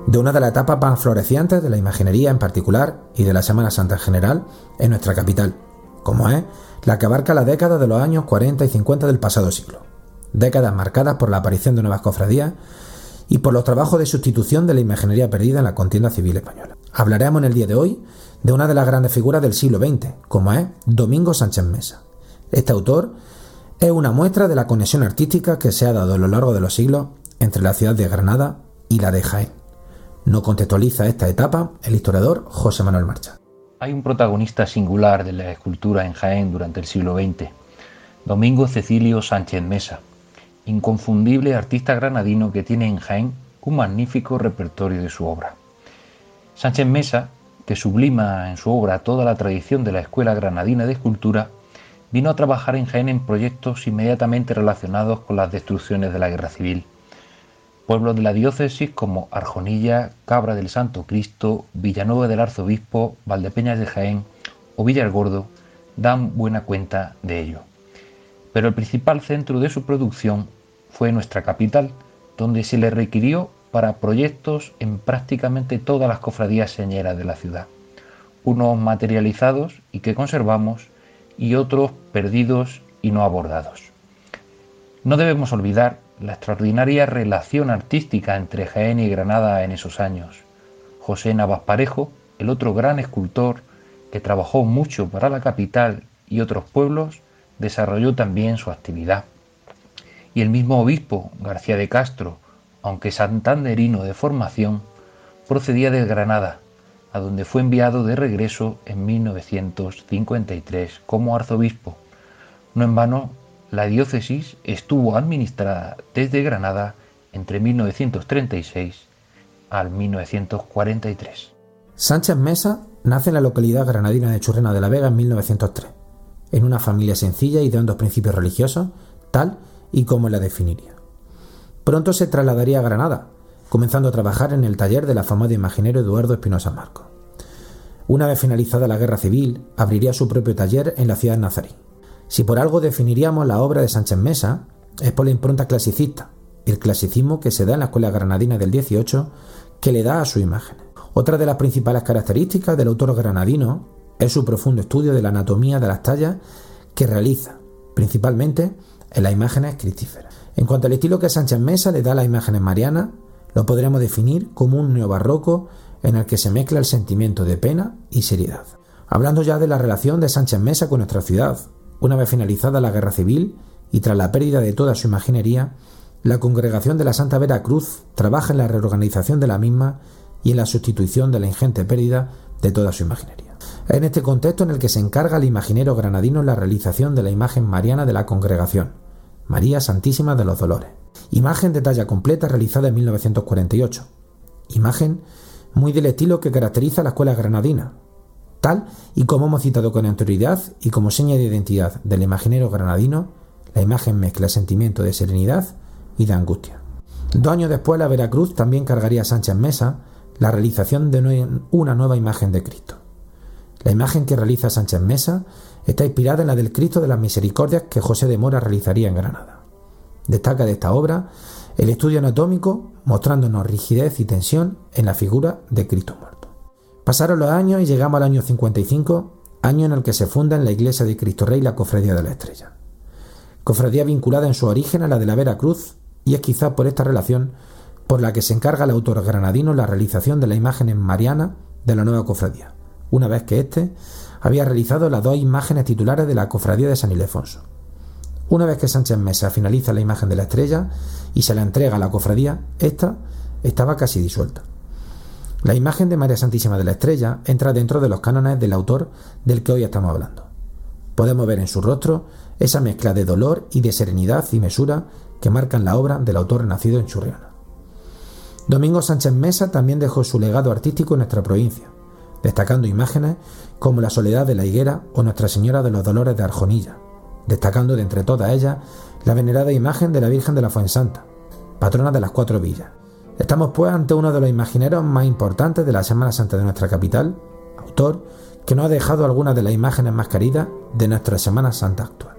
de una de las etapas más florecientes de la imaginería en particular y de la Semana Santa en general en nuestra capital, como es la que abarca la década de los años 40 y 50 del pasado siglo, décadas marcadas por la aparición de nuevas cofradías y por los trabajos de sustitución de la imaginería perdida en la contienda civil española. Hablaremos en el día de hoy de una de las grandes figuras del siglo XX, como es Domingo Sánchez Mesa. Este autor es una muestra de la conexión artística que se ha dado a lo largo de los siglos entre la ciudad de Granada y la de Jaén. No contextualiza esta etapa el historiador José Manuel Marcha. Hay un protagonista singular de la escultura en Jaén durante el siglo XX, Domingo Cecilio Sánchez Mesa, inconfundible artista granadino que tiene en Jaén un magnífico repertorio de su obra. Sánchez Mesa, que sublima en su obra toda la tradición de la Escuela Granadina de Escultura, vino a trabajar en Jaén en proyectos inmediatamente relacionados con las destrucciones de la Guerra Civil. Pueblos de la diócesis como Arjonilla, Cabra del Santo Cristo, Villanueva del Arzobispo, Valdepeñas de Jaén o Villargordo dan buena cuenta de ello. Pero el principal centro de su producción fue nuestra capital, donde se le requirió para proyectos en prácticamente todas las cofradías señeras de la ciudad, unos materializados y que conservamos y otros perdidos y no abordados. No debemos olvidar la extraordinaria relación artística entre Jaén y Granada en esos años. José Navas Parejo, el otro gran escultor que trabajó mucho para la capital y otros pueblos, desarrolló también su actividad. Y el mismo obispo, García de Castro, aunque santanderino de formación, procedía de Granada, a donde fue enviado de regreso en 1953 como arzobispo. No en vano, la diócesis estuvo administrada desde Granada entre 1936 al 1943. Sánchez Mesa nace en la localidad granadina de Churrena de la Vega en 1903, en una familia sencilla y de hondos principios religiosos, tal y como la definiría. Pronto se trasladaría a Granada, comenzando a trabajar en el taller del afamado imaginero Eduardo Espinosa Marco. Una vez finalizada la guerra civil, abriría su propio taller en la ciudad de Nazarí. Si por algo definiríamos la obra de Sánchez Mesa, es por la impronta clasicista, el clasicismo que se da en la escuela granadina del 18 que le da a su imagen. Otra de las principales características del autor granadino es su profundo estudio de la anatomía de las tallas que realiza, principalmente en las imágenes cristíferas. En cuanto al estilo que Sánchez Mesa le da a las imágenes marianas, lo podremos definir como un neobarroco en el que se mezcla el sentimiento de pena y seriedad. Hablando ya de la relación de Sánchez Mesa con nuestra ciudad, una vez finalizada la guerra civil y tras la pérdida de toda su imaginería, la congregación de la Santa Vera Cruz trabaja en la reorganización de la misma y en la sustitución de la ingente pérdida de toda su imaginería. Es en este contexto en el que se encarga el imaginero granadino la realización de la imagen mariana de la congregación, María Santísima de los Dolores. Imagen de talla completa realizada en 1948. Imagen muy del estilo que caracteriza a la escuela granadina, tal y como hemos citado con anterioridad y como seña de identidad del imaginero granadino, la imagen mezcla sentimiento de serenidad y de angustia. Dos años después, la Veracruz también cargaría a Sánchez Mesa la realización de una nueva imagen de Cristo. La imagen que realiza Sánchez Mesa está inspirada en la del Cristo de las Misericordias que José de Mora realizaría en Granada. Destaca de esta obra el estudio anatómico mostrándonos rigidez y tensión en la figura de Cristo muerto. Pasaron los años y llegamos al año 55, año en el que se funda en la iglesia de Cristo Rey la Cofradía de la Estrella. Cofradía vinculada en su origen a la de la Vera Cruz y es quizá por esta relación por la que se encarga el autor granadino la realización de la imagen en Mariana de la nueva cofradía, una vez que éste había realizado las dos imágenes titulares de la cofradía de San Ildefonso. Una vez que Sánchez Mesa finaliza la imagen de la estrella y se la entrega a la cofradía, esta estaba casi disuelta. La imagen de María Santísima de la Estrella entra dentro de los cánones del autor del que hoy estamos hablando. Podemos ver en su rostro esa mezcla de dolor y de serenidad y mesura que marcan la obra del autor nacido en Churriana. Domingo Sánchez Mesa también dejó su legado artístico en nuestra provincia, destacando imágenes como la Soledad de la Higuera o Nuestra Señora de los Dolores de Arjonilla, destacando de entre todas ellas la venerada imagen de la Virgen de la Fuensanta, patrona de las cuatro villas. Estamos pues ante uno de los imagineros más importantes de la Semana Santa de nuestra capital, autor que nos ha dejado algunas de las imágenes más queridas de nuestra Semana Santa actual.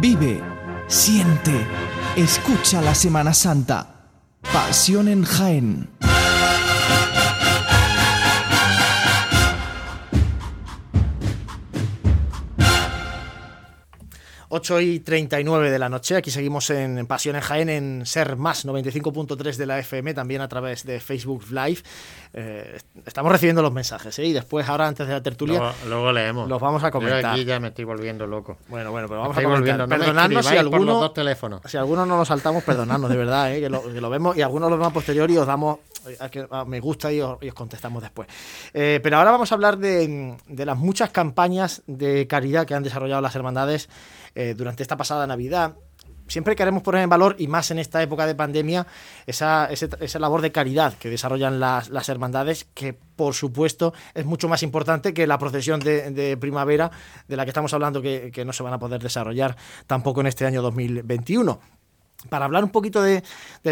Vive, siente, escucha la Semana Santa. Pasión en Jaén. 8 y 39 de la noche. Aquí seguimos en Pasión en Jaén, en Ser Más 95.3 de la FM, también a través de Facebook Live. Eh, estamos recibiendo los mensajes, ¿eh? Y después, ahora antes de la tertulia, luego, leemos. Los vamos a comentar. Yo aquí ya me estoy volviendo loco. Bueno, bueno, pero vamos a comentar. Perdonadnos si alguno, dos teléfonos. si alguno no lo saltamos, perdonadnos, de verdad, ¿eh? que, lo, que lo vemos y algunos lo vemos a posteriori y os damos me gusta y os, contestamos después. Eh, pero ahora vamos a hablar de, las muchas campañas de caridad que han desarrollado las hermandades eh, durante esta pasada Navidad. Siempre queremos poner en valor, y más en esta época de pandemia, esa, labor de caridad que desarrollan las, hermandades, que por supuesto es mucho más importante que la procesión de, primavera de la que estamos hablando, que, que no se van a poder desarrollar tampoco en este año 2021 para hablar un poquito de,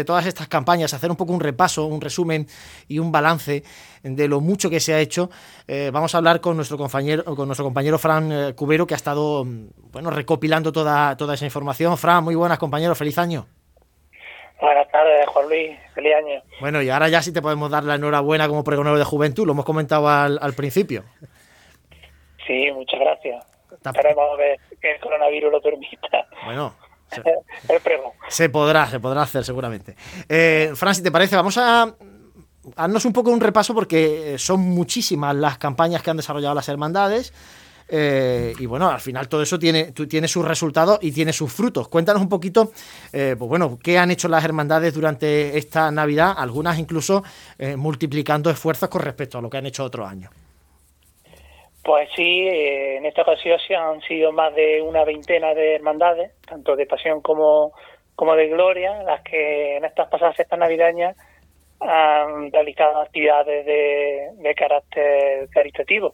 todas estas campañas, hacer un poco un repaso, un resumen y un balance de lo mucho que se ha hecho, eh, vamos a hablar con nuestro compañero, con nuestro compañero Fran eh, Cubero, que ha estado bueno, recopilando toda, toda esa información. Fran, muy buenas compañeros, feliz año. Buenas tardes, Juan Luis, feliz año. Bueno, y ahora ya sí te podemos dar la enhorabuena como pregonero de juventud, lo hemos comentado al, al principio. Sí, muchas gracias. Esperemos ver que el coronavirus lo permita. Bueno, se podrá, se podrá hacer seguramente. Eh, Fran, si te parece, vamos a darnos un poco un repaso porque son muchísimas las campañas que han desarrollado las hermandades. Eh, y bueno, al final todo eso tiene, tiene sus resultados y tiene sus frutos. Cuéntanos un poquito, eh, pues bueno, qué han hecho las hermandades durante esta Navidad, algunas incluso eh, multiplicando esfuerzos con respecto a lo que han hecho otros años. Pues sí, eh, en esta ocasión han sido más de una veintena de hermandades, tanto de pasión como, como de gloria, las que en estas pasadas fiestas navideñas han realizado actividades de, carácter caritativo.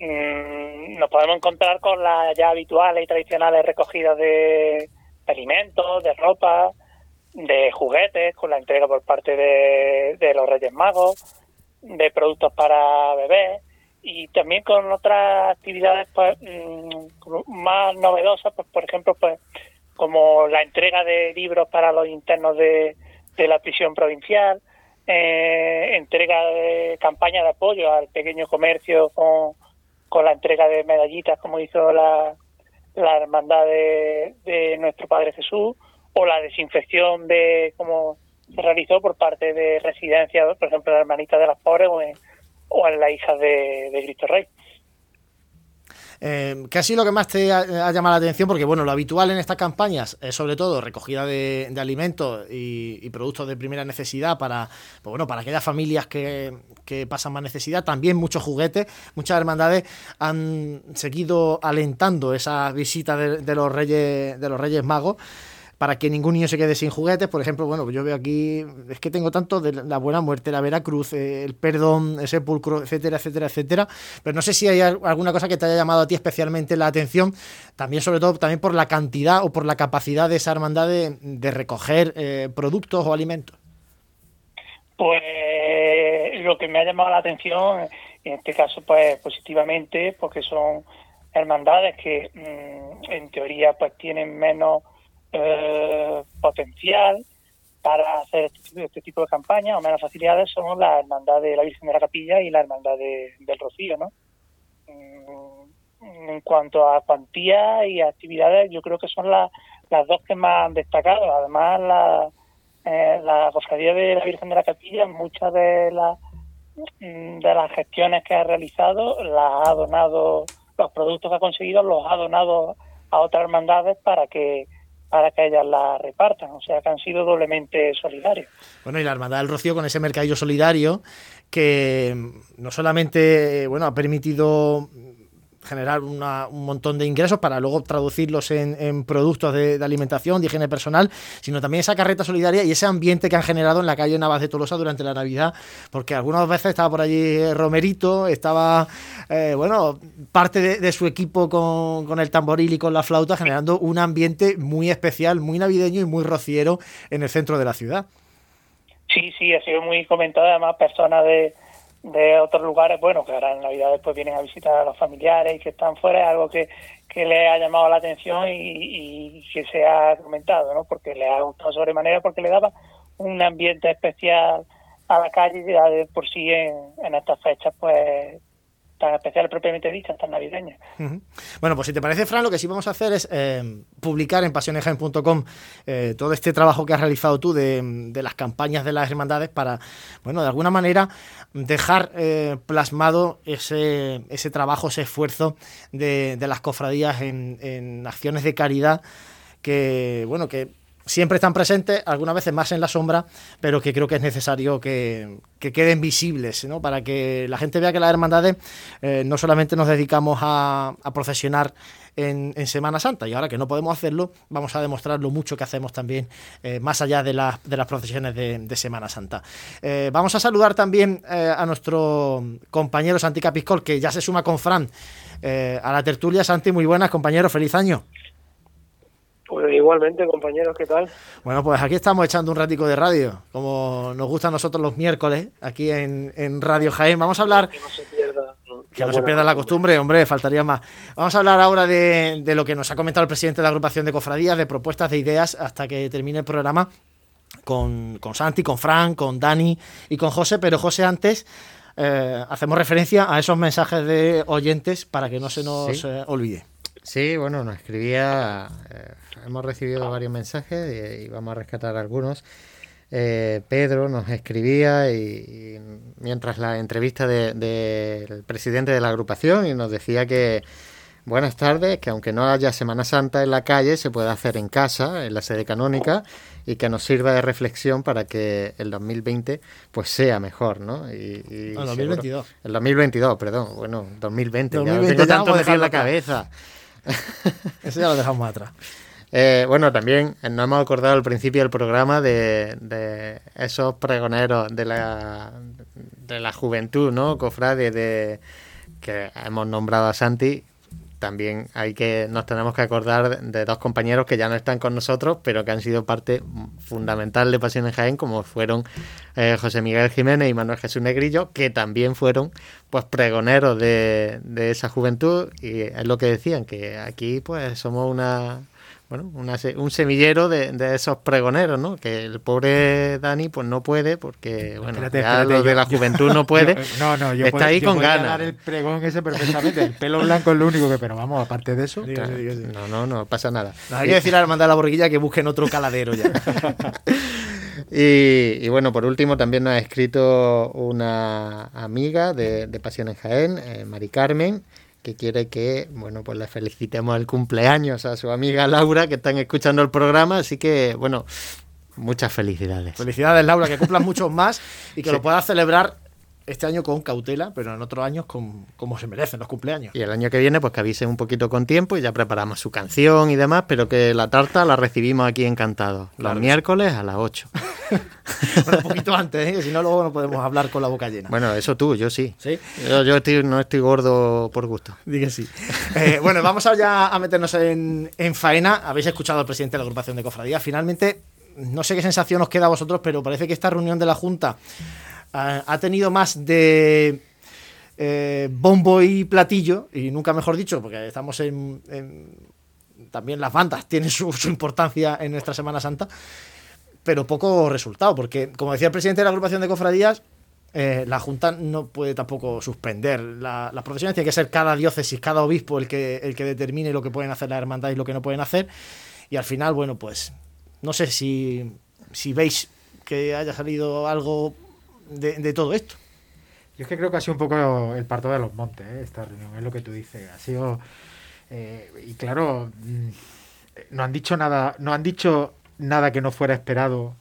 Mm, nos podemos encontrar con las ya habituales y tradicionales recogidas de alimentos, de ropa, de juguetes, con la entrega por parte de, de los Reyes Magos, de productos para bebés y también con otras actividades pues, mm, más novedosas, pues por ejemplo, pues como la entrega de libros para los internos de, la prisión provincial, eh, entrega de campaña de apoyo al pequeño comercio con, con la entrega de medallitas como hizo la, la hermandad de, de nuestro Padre Jesús, o la desinfección de como se realizó por parte de residencias, por ejemplo, la hermanita de las pobres o o en la hija de, Cristo Rey. Eh, ¿Qué ha sido lo que más te ha, llamado la atención? Porque, bueno, lo habitual en estas campañas es sobre todo recogida de, alimentos y, productos de primera necesidad para, pues bueno, para aquellas familias que, pasan más necesidad. También muchos juguetes, muchas hermandades han seguido alentando esa visita de los Reyes, de los Reyes Magos para que ningún niño se quede sin juguetes. Por ejemplo, bueno, yo veo aquí, es que tengo tanto de la buena muerte, la Veracruz, eh, el perdón, el sepulcro, etcétera, etcétera, etcétera. Pero no sé si hay alguna cosa que te haya llamado a ti especialmente la atención, también sobre todo también por la cantidad o por la capacidad de esa hermandad de, recoger eh, productos o alimentos. Pues lo que me ha llamado la atención, en este caso, pues positivamente, porque son hermandades que mm, en teoría pues tienen menos eh, potencial para hacer este, este, tipo de campañas o menos facilidades son la Hermandad de la Virgen de la Capilla y la Hermandad del Rocío, ¿no? Mm, en cuanto a cuantía y actividades, yo creo que son las dos que más han destacado. Además, la, eh, Cofradía de la Virgen de la Capilla, muchas de las mm, de las gestiones que ha realizado, las ha donado, los productos que ha conseguido los ha donado a otras hermandades para que para que ellas la repartan, o sea que han sido doblemente solidarios. Bueno, y la Hermandad del Rocío con ese mercadillo solidario que no solamente bueno ha permitido generar un montón de ingresos para luego traducirlos en, productos de, alimentación, de higiene personal, sino también esa carreta solidaria y ese ambiente que han generado en la calle Navas de Tolosa durante la Navidad, porque algunas veces estaba por allí Romerito, estaba, eh, bueno, parte de, su equipo con, el tamboril y con la flauta, generando un ambiente muy especial, muy navideño y muy rociero en el centro de la ciudad. Sí, sí, ha sido muy comentado, además personas de de otros lugares, bueno, que ahora en Navidad después vienen a visitar a los familiares y que están fuera, es algo que, que le ha llamado la atención y, que se ha comentado, ¿no? Porque le ha gustado sobremanera, porque le daba un ambiente especial a la calle y de por sí en, estas fechas, pues tan especial propiamente dicha, tan navideña. Bueno, pues si te parece, Fran, lo que sí vamos a hacer es eh, publicar en pasionesjaen.com eh, todo este trabajo que has realizado tú de, las campañas de las hermandades para, bueno, de alguna manera dejar eh, plasmado ese, ese trabajo, ese esfuerzo de, las cofradías en, en acciones de caridad que, bueno, que siempre están presentes, algunas veces más en la sombra, pero que creo que es necesario que, queden visibles, ¿no? para que la gente vea que las hermandades eh, no solamente nos dedicamos a, a procesionar en, Semana Santa y ahora que no podemos hacerlo, vamos a demostrar lo mucho que hacemos también eh, más allá de, las procesiones de, Semana Santa. Eh, vamos a saludar también a nuestro compañero Santi Capiscol, que ya se suma con Fran a la tertulia. Santi, muy buenas, compañero, feliz año. Pues igualmente, compañeros, ¿qué tal? Bueno, pues aquí estamos echando un ratico de radio, como nos gusta a nosotros los miércoles, aquí en, Radio Jaén. Vamos a hablar... Que no se pierda, que no se pierda la costumbre, hombre, faltaría más. Vamos a hablar ahora de, lo que nos ha comentado el presidente de la agrupación de cofradías, de propuestas, de ideas, hasta que termine el programa con, con Santi, con Fran, con Dani y con José. Pero José, antes... Eh, hacemos referencia a esos mensajes de oyentes para que no se nos eh, olvide. Sí, bueno, nos escribía, eh, hemos recibido varios mensajes y, vamos a rescatar algunos. Eh, Pedro nos escribía y, mientras la entrevista del presidente de la agrupación y nos decía que buenas tardes, que aunque no haya Semana Santa en la calle, se puede hacer en casa, en la sede canónica, y que nos sirva de reflexión para que el 2020 pues sea mejor, ¿no? Y, el 2022. el 2022, perdón, bueno, 2020, 2020 ya tengo tanto metido en la cabeza. Eso ya lo dejamos atrás. Eh, bueno, también nos hemos acordado al principio del programa de, esos pregoneros de la, de la juventud, ¿no? Cofrade de, que hemos nombrado a Santi también hay que nos tenemos que acordar de dos compañeros que ya no están con nosotros, pero que han sido parte fundamental de Pasión en Jaén, como fueron eh, José Miguel Jiménez y Manuel Jesús Negrillo, que también fueron pues pregoneros de, de esa juventud. Y es lo que decían, que aquí pues somos una bueno, un semillero de, esos pregoneros, ¿no? Que el pobre Dani pues no puede porque, bueno, lo de la juventud no puede. no, no, yo está ahí con ganas. dar el pregón ese perfectamente. El pelo blanco es lo único que, pero vamos, aparte de eso. No, no, no pasa nada. hay que decir a la hermandad de la borguilla que busquen otro caladero ya. y, bueno, por último también nos ha escrito una amiga de, de Pasión en Jaén, eh, Mari Carmen, que quiere que, bueno, pues le felicitemos el cumpleaños a su amiga Laura, que están escuchando el programa, así que, bueno, muchas felicidades. Felicidades, Laura, que cumplan muchos más y que lo puedas celebrar este año con cautela, pero en otros años con, como se merecen los cumpleaños. Y el año que viene, pues que avisen un poquito con tiempo y ya preparamos su canción y demás, pero que la tarta la recibimos aquí encantado, los miércoles a las 8. un poquito antes, ¿eh? si no luego no podemos hablar con la boca llena. Bueno, eso tú, yo sí. ¿Sí? Yo, no estoy gordo por gusto. Dije sí. Eh, bueno, vamos ya a meternos en, en faena. Habéis escuchado al presidente de la agrupación de cofradía. Finalmente, no sé qué sensación os queda a vosotros, pero parece que esta reunión de la Junta ha, tenido más de eh, bombo y platillo, y nunca mejor dicho, porque estamos en, también las bandas tienen su, importancia en nuestra Semana Santa, pero poco resultado, porque como decía el presidente de la agrupación de cofradías, eh, la Junta no puede tampoco suspender. Las profesiones, tiene que ser cada diócesis, cada obispo el que, el que determine lo que pueden hacer las hermandades y lo que no pueden hacer, y al final, bueno, pues no sé si, si veis que haya salido algo de, todo esto. Yo es que creo que ha sido un poco el parto de los montes, ¿eh? esta reunión, es lo que tú dices. Ha sido. Eh, y claro, mm, no han dicho nada, no han dicho nada que no fuera esperado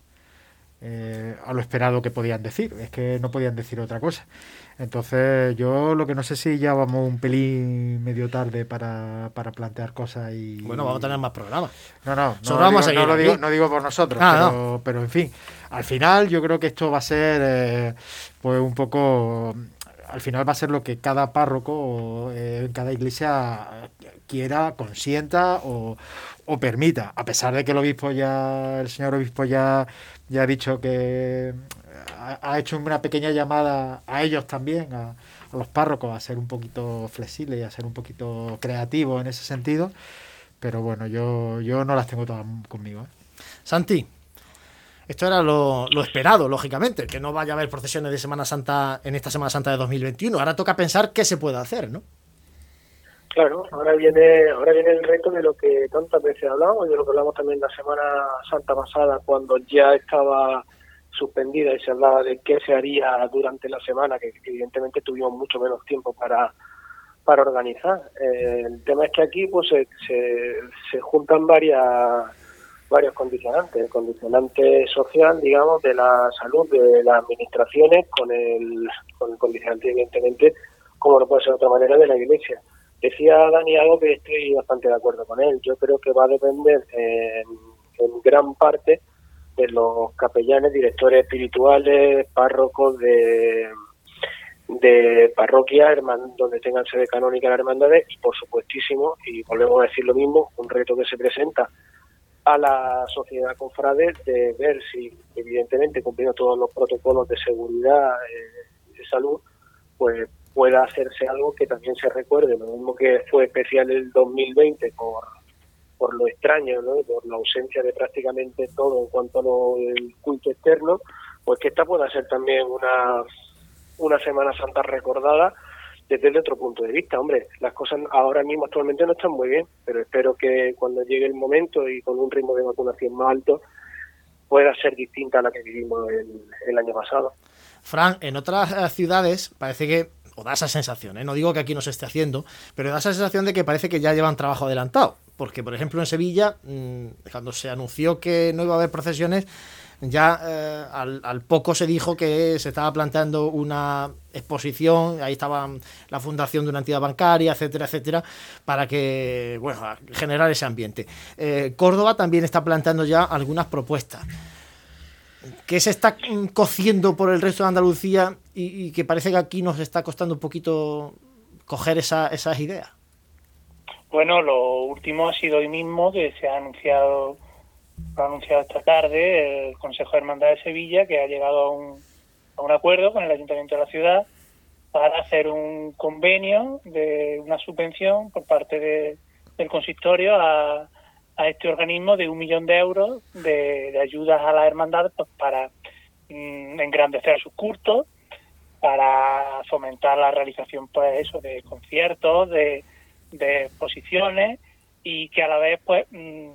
eh, a lo esperado que podían decir. Es que no podían decir otra cosa. Entonces, yo lo que no sé si ya vamos un pelín medio tarde para, plantear cosas y. Bueno, vamos a tener más programas. No, no, no, vamos digo, a no, lo digo, por nosotros, ah, pero, pero en fin, al final yo creo que esto va a ser eh, pues un poco. Al final va a ser lo que cada párroco eh, en cada iglesia quiera, consienta o, o permita, a pesar de que el obispo ya, el señor obispo ya, ya ha dicho que ha, hecho una pequeña llamada a ellos también, a, los párrocos, a ser un poquito flexibles y a ser un poquito creativos en ese sentido. Pero bueno, yo, yo no las tengo todas conmigo. ¿eh? Santi, Esto era lo, esperado, lógicamente, que no vaya a haber procesiones de Semana Santa en esta Semana Santa de 2021. Ahora toca pensar qué se puede hacer, ¿no? Claro, ahora viene, ahora viene el reto de lo que tantas veces hablamos de lo que hablamos también la Semana Santa pasada, cuando ya estaba suspendida y se hablaba de qué se haría durante la semana, que evidentemente tuvimos mucho menos tiempo para, para organizar. Eh, el tema es que aquí pues se, se, juntan varias varios condicionantes, el condicionante social, digamos, de la salud de las administraciones con el, con el condicionante, evidentemente, como no puede ser de otra manera, de la Iglesia. Decía Dani algo que estoy bastante de acuerdo con él. Yo creo que va a depender en, gran parte de los capellanes, directores espirituales, párrocos de, de parroquia donde tengan sede canónica la hermandades y por supuestísimo, y volvemos a decir lo mismo, un reto que se presenta a la sociedad confrade de ver si evidentemente cumpliendo todos los protocolos de seguridad eh, de salud pues pueda hacerse algo que también se recuerde lo mismo que fue especial el 2020 por por lo extraño, ¿no? por la ausencia de prácticamente todo en cuanto al culto externo, pues que esta pueda ser también una, una Semana Santa recordada desde otro punto de vista. Hombre, las cosas ahora mismo actualmente no están muy bien, pero espero que cuando llegue el momento y con un ritmo de vacunación más alto, pueda ser distinta a la que vivimos el, año pasado. Fran, en otras eh, ciudades parece que o da esa sensación, ¿eh? no digo que aquí no se esté haciendo, pero da esa sensación de que parece que ya llevan trabajo adelantado. Porque, por ejemplo, en Sevilla, mm, cuando se anunció que no iba a haber procesiones, ya eh, al, poco se dijo que se estaba planteando una exposición, ahí estaba la fundación de una entidad bancaria, etcétera, etcétera, para que, bueno, generar ese ambiente. Eh, Córdoba también está planteando ya algunas propuestas. ¿Qué se está cociendo por el resto de Andalucía y, que parece que aquí nos está costando un poquito coger esas ideas? Bueno, lo último ha sido hoy mismo que se ha anunciado, lo ha anunciado esta tarde el Consejo de Hermandad de Sevilla que ha llegado a un, a un acuerdo con el Ayuntamiento de la ciudad para hacer un convenio de una subvención por parte del consistorio a, este organismo de un millón de euros de, ayudas a las hermandades pues, para mm, engrandecer sus cultos, para fomentar la realización pues eso de conciertos, de de exposiciones y que a la vez pues mm,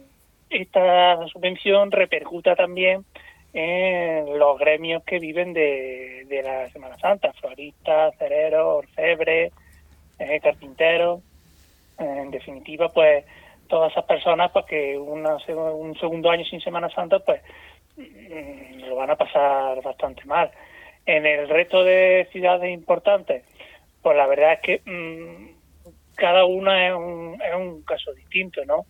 esta subvención repercuta también en los gremios que viven de, la Semana Santa, floristas, cereros, orfebres, eh, carpinteros, en definitiva pues todas esas personas pues que una, un segundo año sin Semana Santa pues mm, lo van a pasar bastante mal. En el resto de ciudades importantes, pues la verdad es que mm, cada una es un, es un caso distinto, ¿no?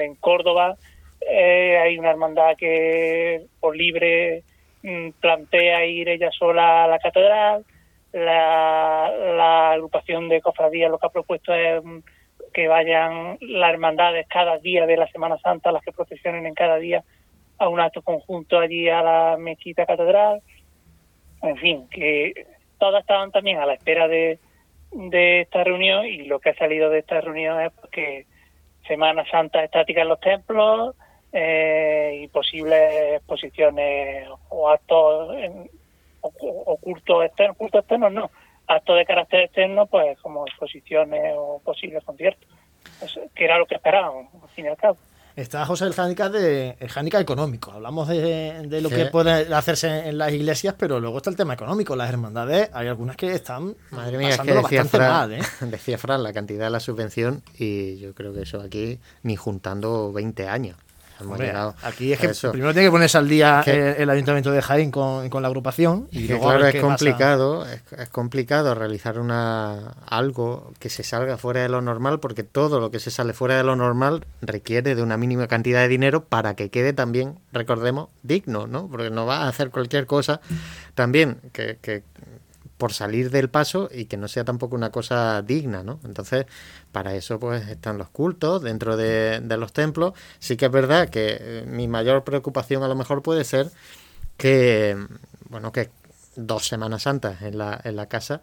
En Córdoba eh, hay una hermandad que por libre mm, plantea ir ella sola a la catedral. La, la agrupación de cofradías lo que ha propuesto es mm, que vayan las hermandades cada día de la Semana Santa, las que procesionen en cada día a un acto conjunto allí a la mezquita catedral. En fin, que todas estaban también a la espera de, de esta reunión y lo que ha salido de esta reunión es que Semana Santa estática en los templos eh, y posibles exposiciones o actos en, o, externos, cultos externos no, actos de carácter externo pues como exposiciones o posibles conciertos, que era lo que esperábamos al fin y al cabo. Está José el handicap, de, el económico. Hablamos de, lo que puede hacerse en las iglesias, pero luego está el tema económico. Las hermandades, hay algunas que están Madre mía, es que decía Fran, ¿eh? Decía Fran la cantidad de la subvención y yo creo que eso aquí ni juntando 20 años aquí es que primero tiene que ponerse al día el, Ayuntamiento de Jaén con, la agrupación y luego claro, es complicado, es, complicado realizar una algo que se salga fuera de lo normal porque todo lo que se sale fuera de lo normal requiere de una mínima cantidad de dinero para que quede también, recordemos, digno, ¿no? Porque no va a hacer cualquier cosa también que, que por salir del paso y que no sea tampoco una cosa digna, ¿no? Entonces, para eso pues están los cultos dentro de, los templos. Sí que es verdad que eh, mi mayor preocupación a lo mejor puede ser que, bueno, que dos Semanas Santas en la, en la casa,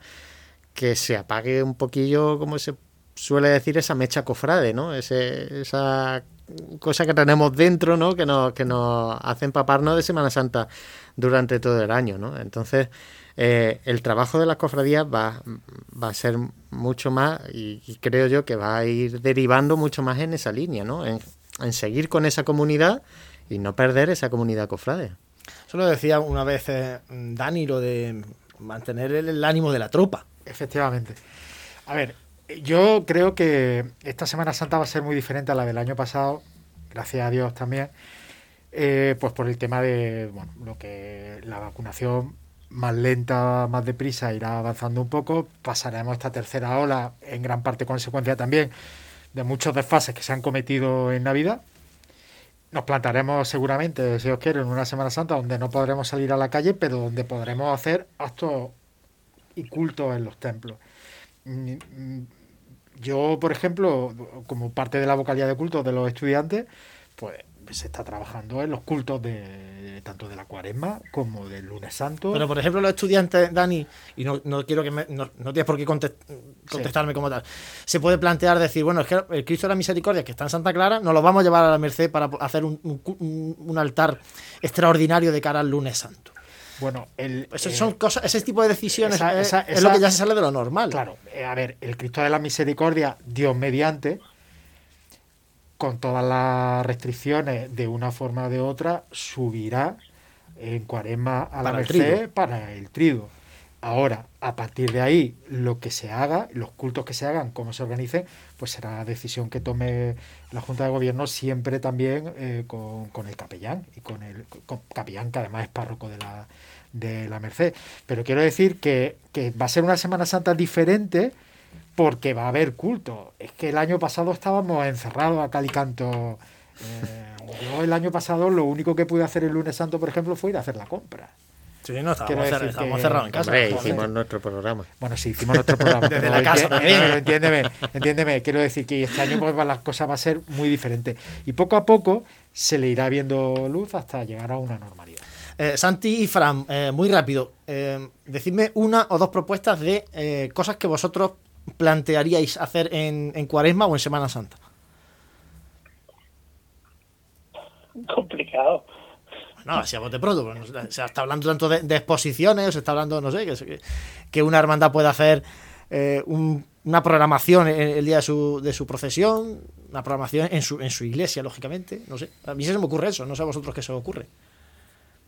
que se apague un poquillo como ese suele decir esa mecha cofrade, ¿no? Ese, esa cosa que tenemos dentro, ¿no? Que nos, que nos hace empaparnos de Semana Santa durante todo el año, ¿no? Entonces, eh, el trabajo de las cofradías va, va a ser mucho más, y, creo yo que va a ir derivando mucho más en esa línea, ¿no? En, en seguir con esa comunidad y no perder esa comunidad cofrade. Eso lo decía una vez eh, Dani, lo de mantener el, ánimo de la tropa. Efectivamente. A ver, yo creo que esta Semana Santa va a ser muy diferente a la del año pasado, gracias a Dios también, eh, pues por el tema de bueno, lo que la vacunación más lenta, más deprisa, irá avanzando un poco. Pasaremos esta tercera ola, en gran parte consecuencia también de muchos desfases que se han cometido en Navidad. Nos plantaremos seguramente, si os quiero, en una Semana Santa donde no podremos salir a la calle, pero donde podremos hacer actos y cultos en los templos. Mm, mm, yo, por ejemplo, como parte de la vocalía de cultos de los estudiantes, pues se está trabajando en los cultos de tanto de la cuaresma como del lunes santo. Pero, por ejemplo, los estudiantes, Dani, y no, quiero que me, no, tienes por qué contestarme como tal, se puede plantear decir, bueno, es que el Cristo de la Misericordia, que está en Santa Clara, nos lo vamos a llevar a la Merced para hacer un, un, altar extraordinario de cara al lunes santo. Bueno, el, son eh, cosas, ese tipo de decisiones es, lo que ya se sale de lo normal. Claro, eh, a ver, el Cristo de la Misericordia, Dios mediante, con todas las restricciones, de una forma o de otra, subirá en cuaresma a la merced para el trigo. Ahora, a partir de ahí, lo que se haga, los cultos que se hagan, cómo se organicen, pues será decisión que tome la Junta de Gobierno siempre también eh, con, el capellán y con el capellán que además es párroco de la, de la Merced. Pero quiero decir que, que va a ser una Semana Santa diferente porque va a haber culto. Es que el año pasado estábamos encerrados a cal y canto. Eh, yo el año pasado lo único que pude hacer el lunes santo, por ejemplo, fue ir a hacer la compra. Sí, no, estábamos, cerrados en casa. hicimos nuestro programa. Bueno, sí, hicimos nuestro programa. Desde la casa también. entiéndeme, entiéndeme. Quiero decir que este año pues, las cosas va a ser muy diferente. Y poco a poco se le irá viendo luz hasta llegar a una normalidad. Eh, Santi y Fran, eh, muy rápido, eh, decidme una o dos propuestas de cosas que vosotros plantearíais hacer en, en Cuaresma o en Semana Santa? Complicado. No, si a bote pronto, se está hablando tanto de, exposiciones, se está hablando, no sé, que, que una hermandad pueda hacer eh, una programación el, día de su, de su procesión, una programación en su, en su iglesia, lógicamente, no sé. A mí se me ocurre eso, no sé a vosotros qué se os ocurre.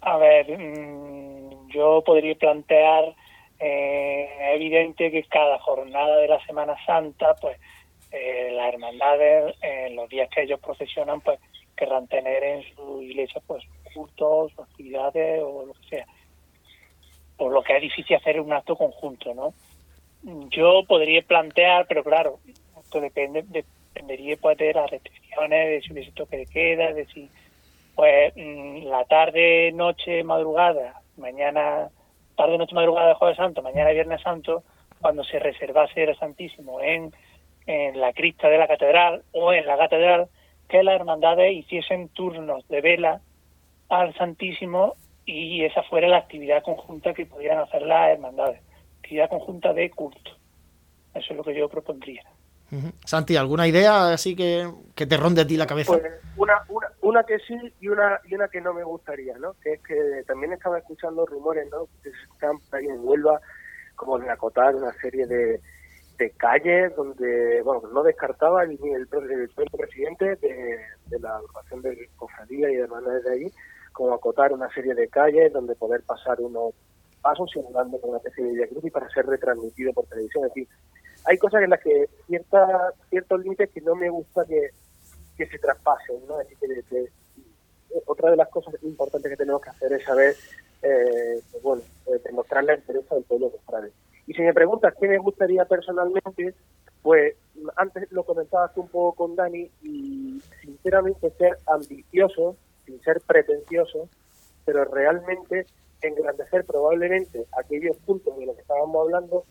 A ver, mm, yo podría plantear eh, es evidente que cada jornada de la Semana Santa, pues eh, las hermandades, en los días que ellos procesionan, pues querrán tener en su iglesia pues cultos, actividades o lo que sea. Por lo que es difícil hacer un acto conjunto, ¿no? Yo podría plantear, pero claro, esto depende, dependería pues, de las restricciones, de si hubiese toque de queda, de si pues mm, la tarde, noche, madrugada, mañana tarde, noche, madrugada de Jueves Santo, mañana Viernes Santo, cuando se reservase el Santísimo en, en la crista de la catedral o en la catedral, que las hermandades hiciesen turnos de vela al Santísimo y esa fuera la actividad conjunta que pudieran hacer las hermandades, actividad conjunta de culto. Eso es lo que yo propondría. Santi, ¿alguna idea así que, que, te ronde a ti la cabeza? Pues una, una, una que sí y una y una que no me gustaría, ¿no? Que es que también estaba escuchando rumores, ¿no? Que están ahí en Huelva como de acotar una serie de, de calles donde, bueno, no descartaba ni el, el, presidente de, de la agrupación de cofradía y hermanas de ahí, como acotar una serie de calles donde poder pasar unos pasos simulando con una especie de cruz y para ser retransmitido por televisión. Es decir, hay cosas en las que cierta, ciertos límites que no me gusta que, que se traspasen, ¿no? Decir, que, otra de las cosas importantes que tenemos que hacer es saber, eh, bueno, eh, demostrar la interés del pueblo de Y si me preguntas qué me gustaría personalmente, pues antes lo comentabas un poco con Dani y sinceramente ser ambicioso, sin ser pretencioso, pero realmente engrandecer probablemente aquellos puntos de los que estábamos hablando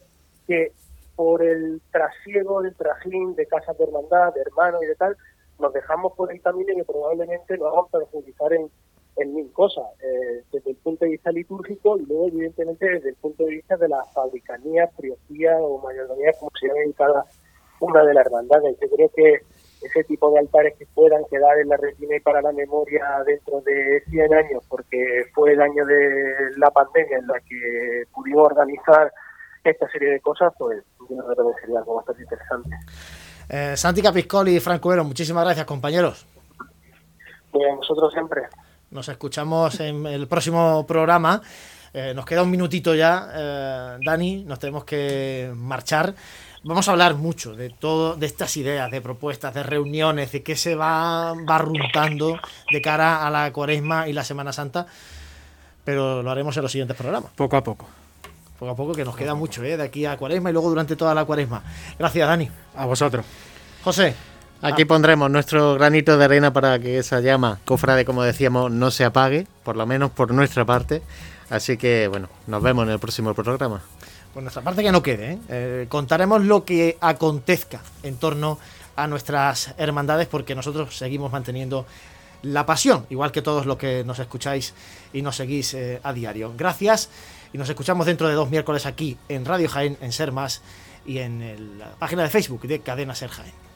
que por el trasiego del trajín de casas de hermandad, de hermanos y de tal, nos dejamos por el camino y probablemente nos vamos a perjudicar en, en mil cosas, eh, desde el punto de vista litúrgico y luego evidentemente desde el punto de vista de la fabricanía, priocía o mayordomía, como se llama en cada, una de las hermandades. Yo creo que ese tipo de altares que puedan quedar en la retina y para la memoria dentro de 100 años, porque fue el año de la pandemia en la que pudimos organizar esta serie de cosas, pues yo creo que sería algo bastante interesante. Eh, Santi Capiscoli y Franco Ero, muchísimas gracias, compañeros. Pues nosotros siempre. Nos escuchamos en el próximo programa. Eh, nos queda un minutito ya, eh, Dani, nos tenemos que marchar. Vamos a hablar mucho de todo, de estas ideas, de propuestas, de reuniones, de qué se va barruntando de cara a la cuaresma y la Semana Santa, pero lo haremos en los siguientes programas. Poco a poco. Poco a poco, que nos queda mucho, ¿eh? de aquí a cuaresma y luego durante toda la cuaresma. Gracias, Dani. A vosotros. José. Aquí pondremos nuestro granito de arena para que esa llama, cofrade, como decíamos, no se apague, por lo menos por nuestra parte. Así que, bueno, nos vemos en el próximo programa. Por nuestra parte que no quede, ¿eh? Eh, contaremos lo que acontezca en torno a nuestras hermandades porque nosotros seguimos manteniendo la pasión, igual que todos los que nos escucháis y nos seguís eh, a diario. Gracias y nos escuchamos dentro de dos miércoles aquí en Radio Jaén, en Ser Más y en la página de Facebook de Cadena Ser Jaén.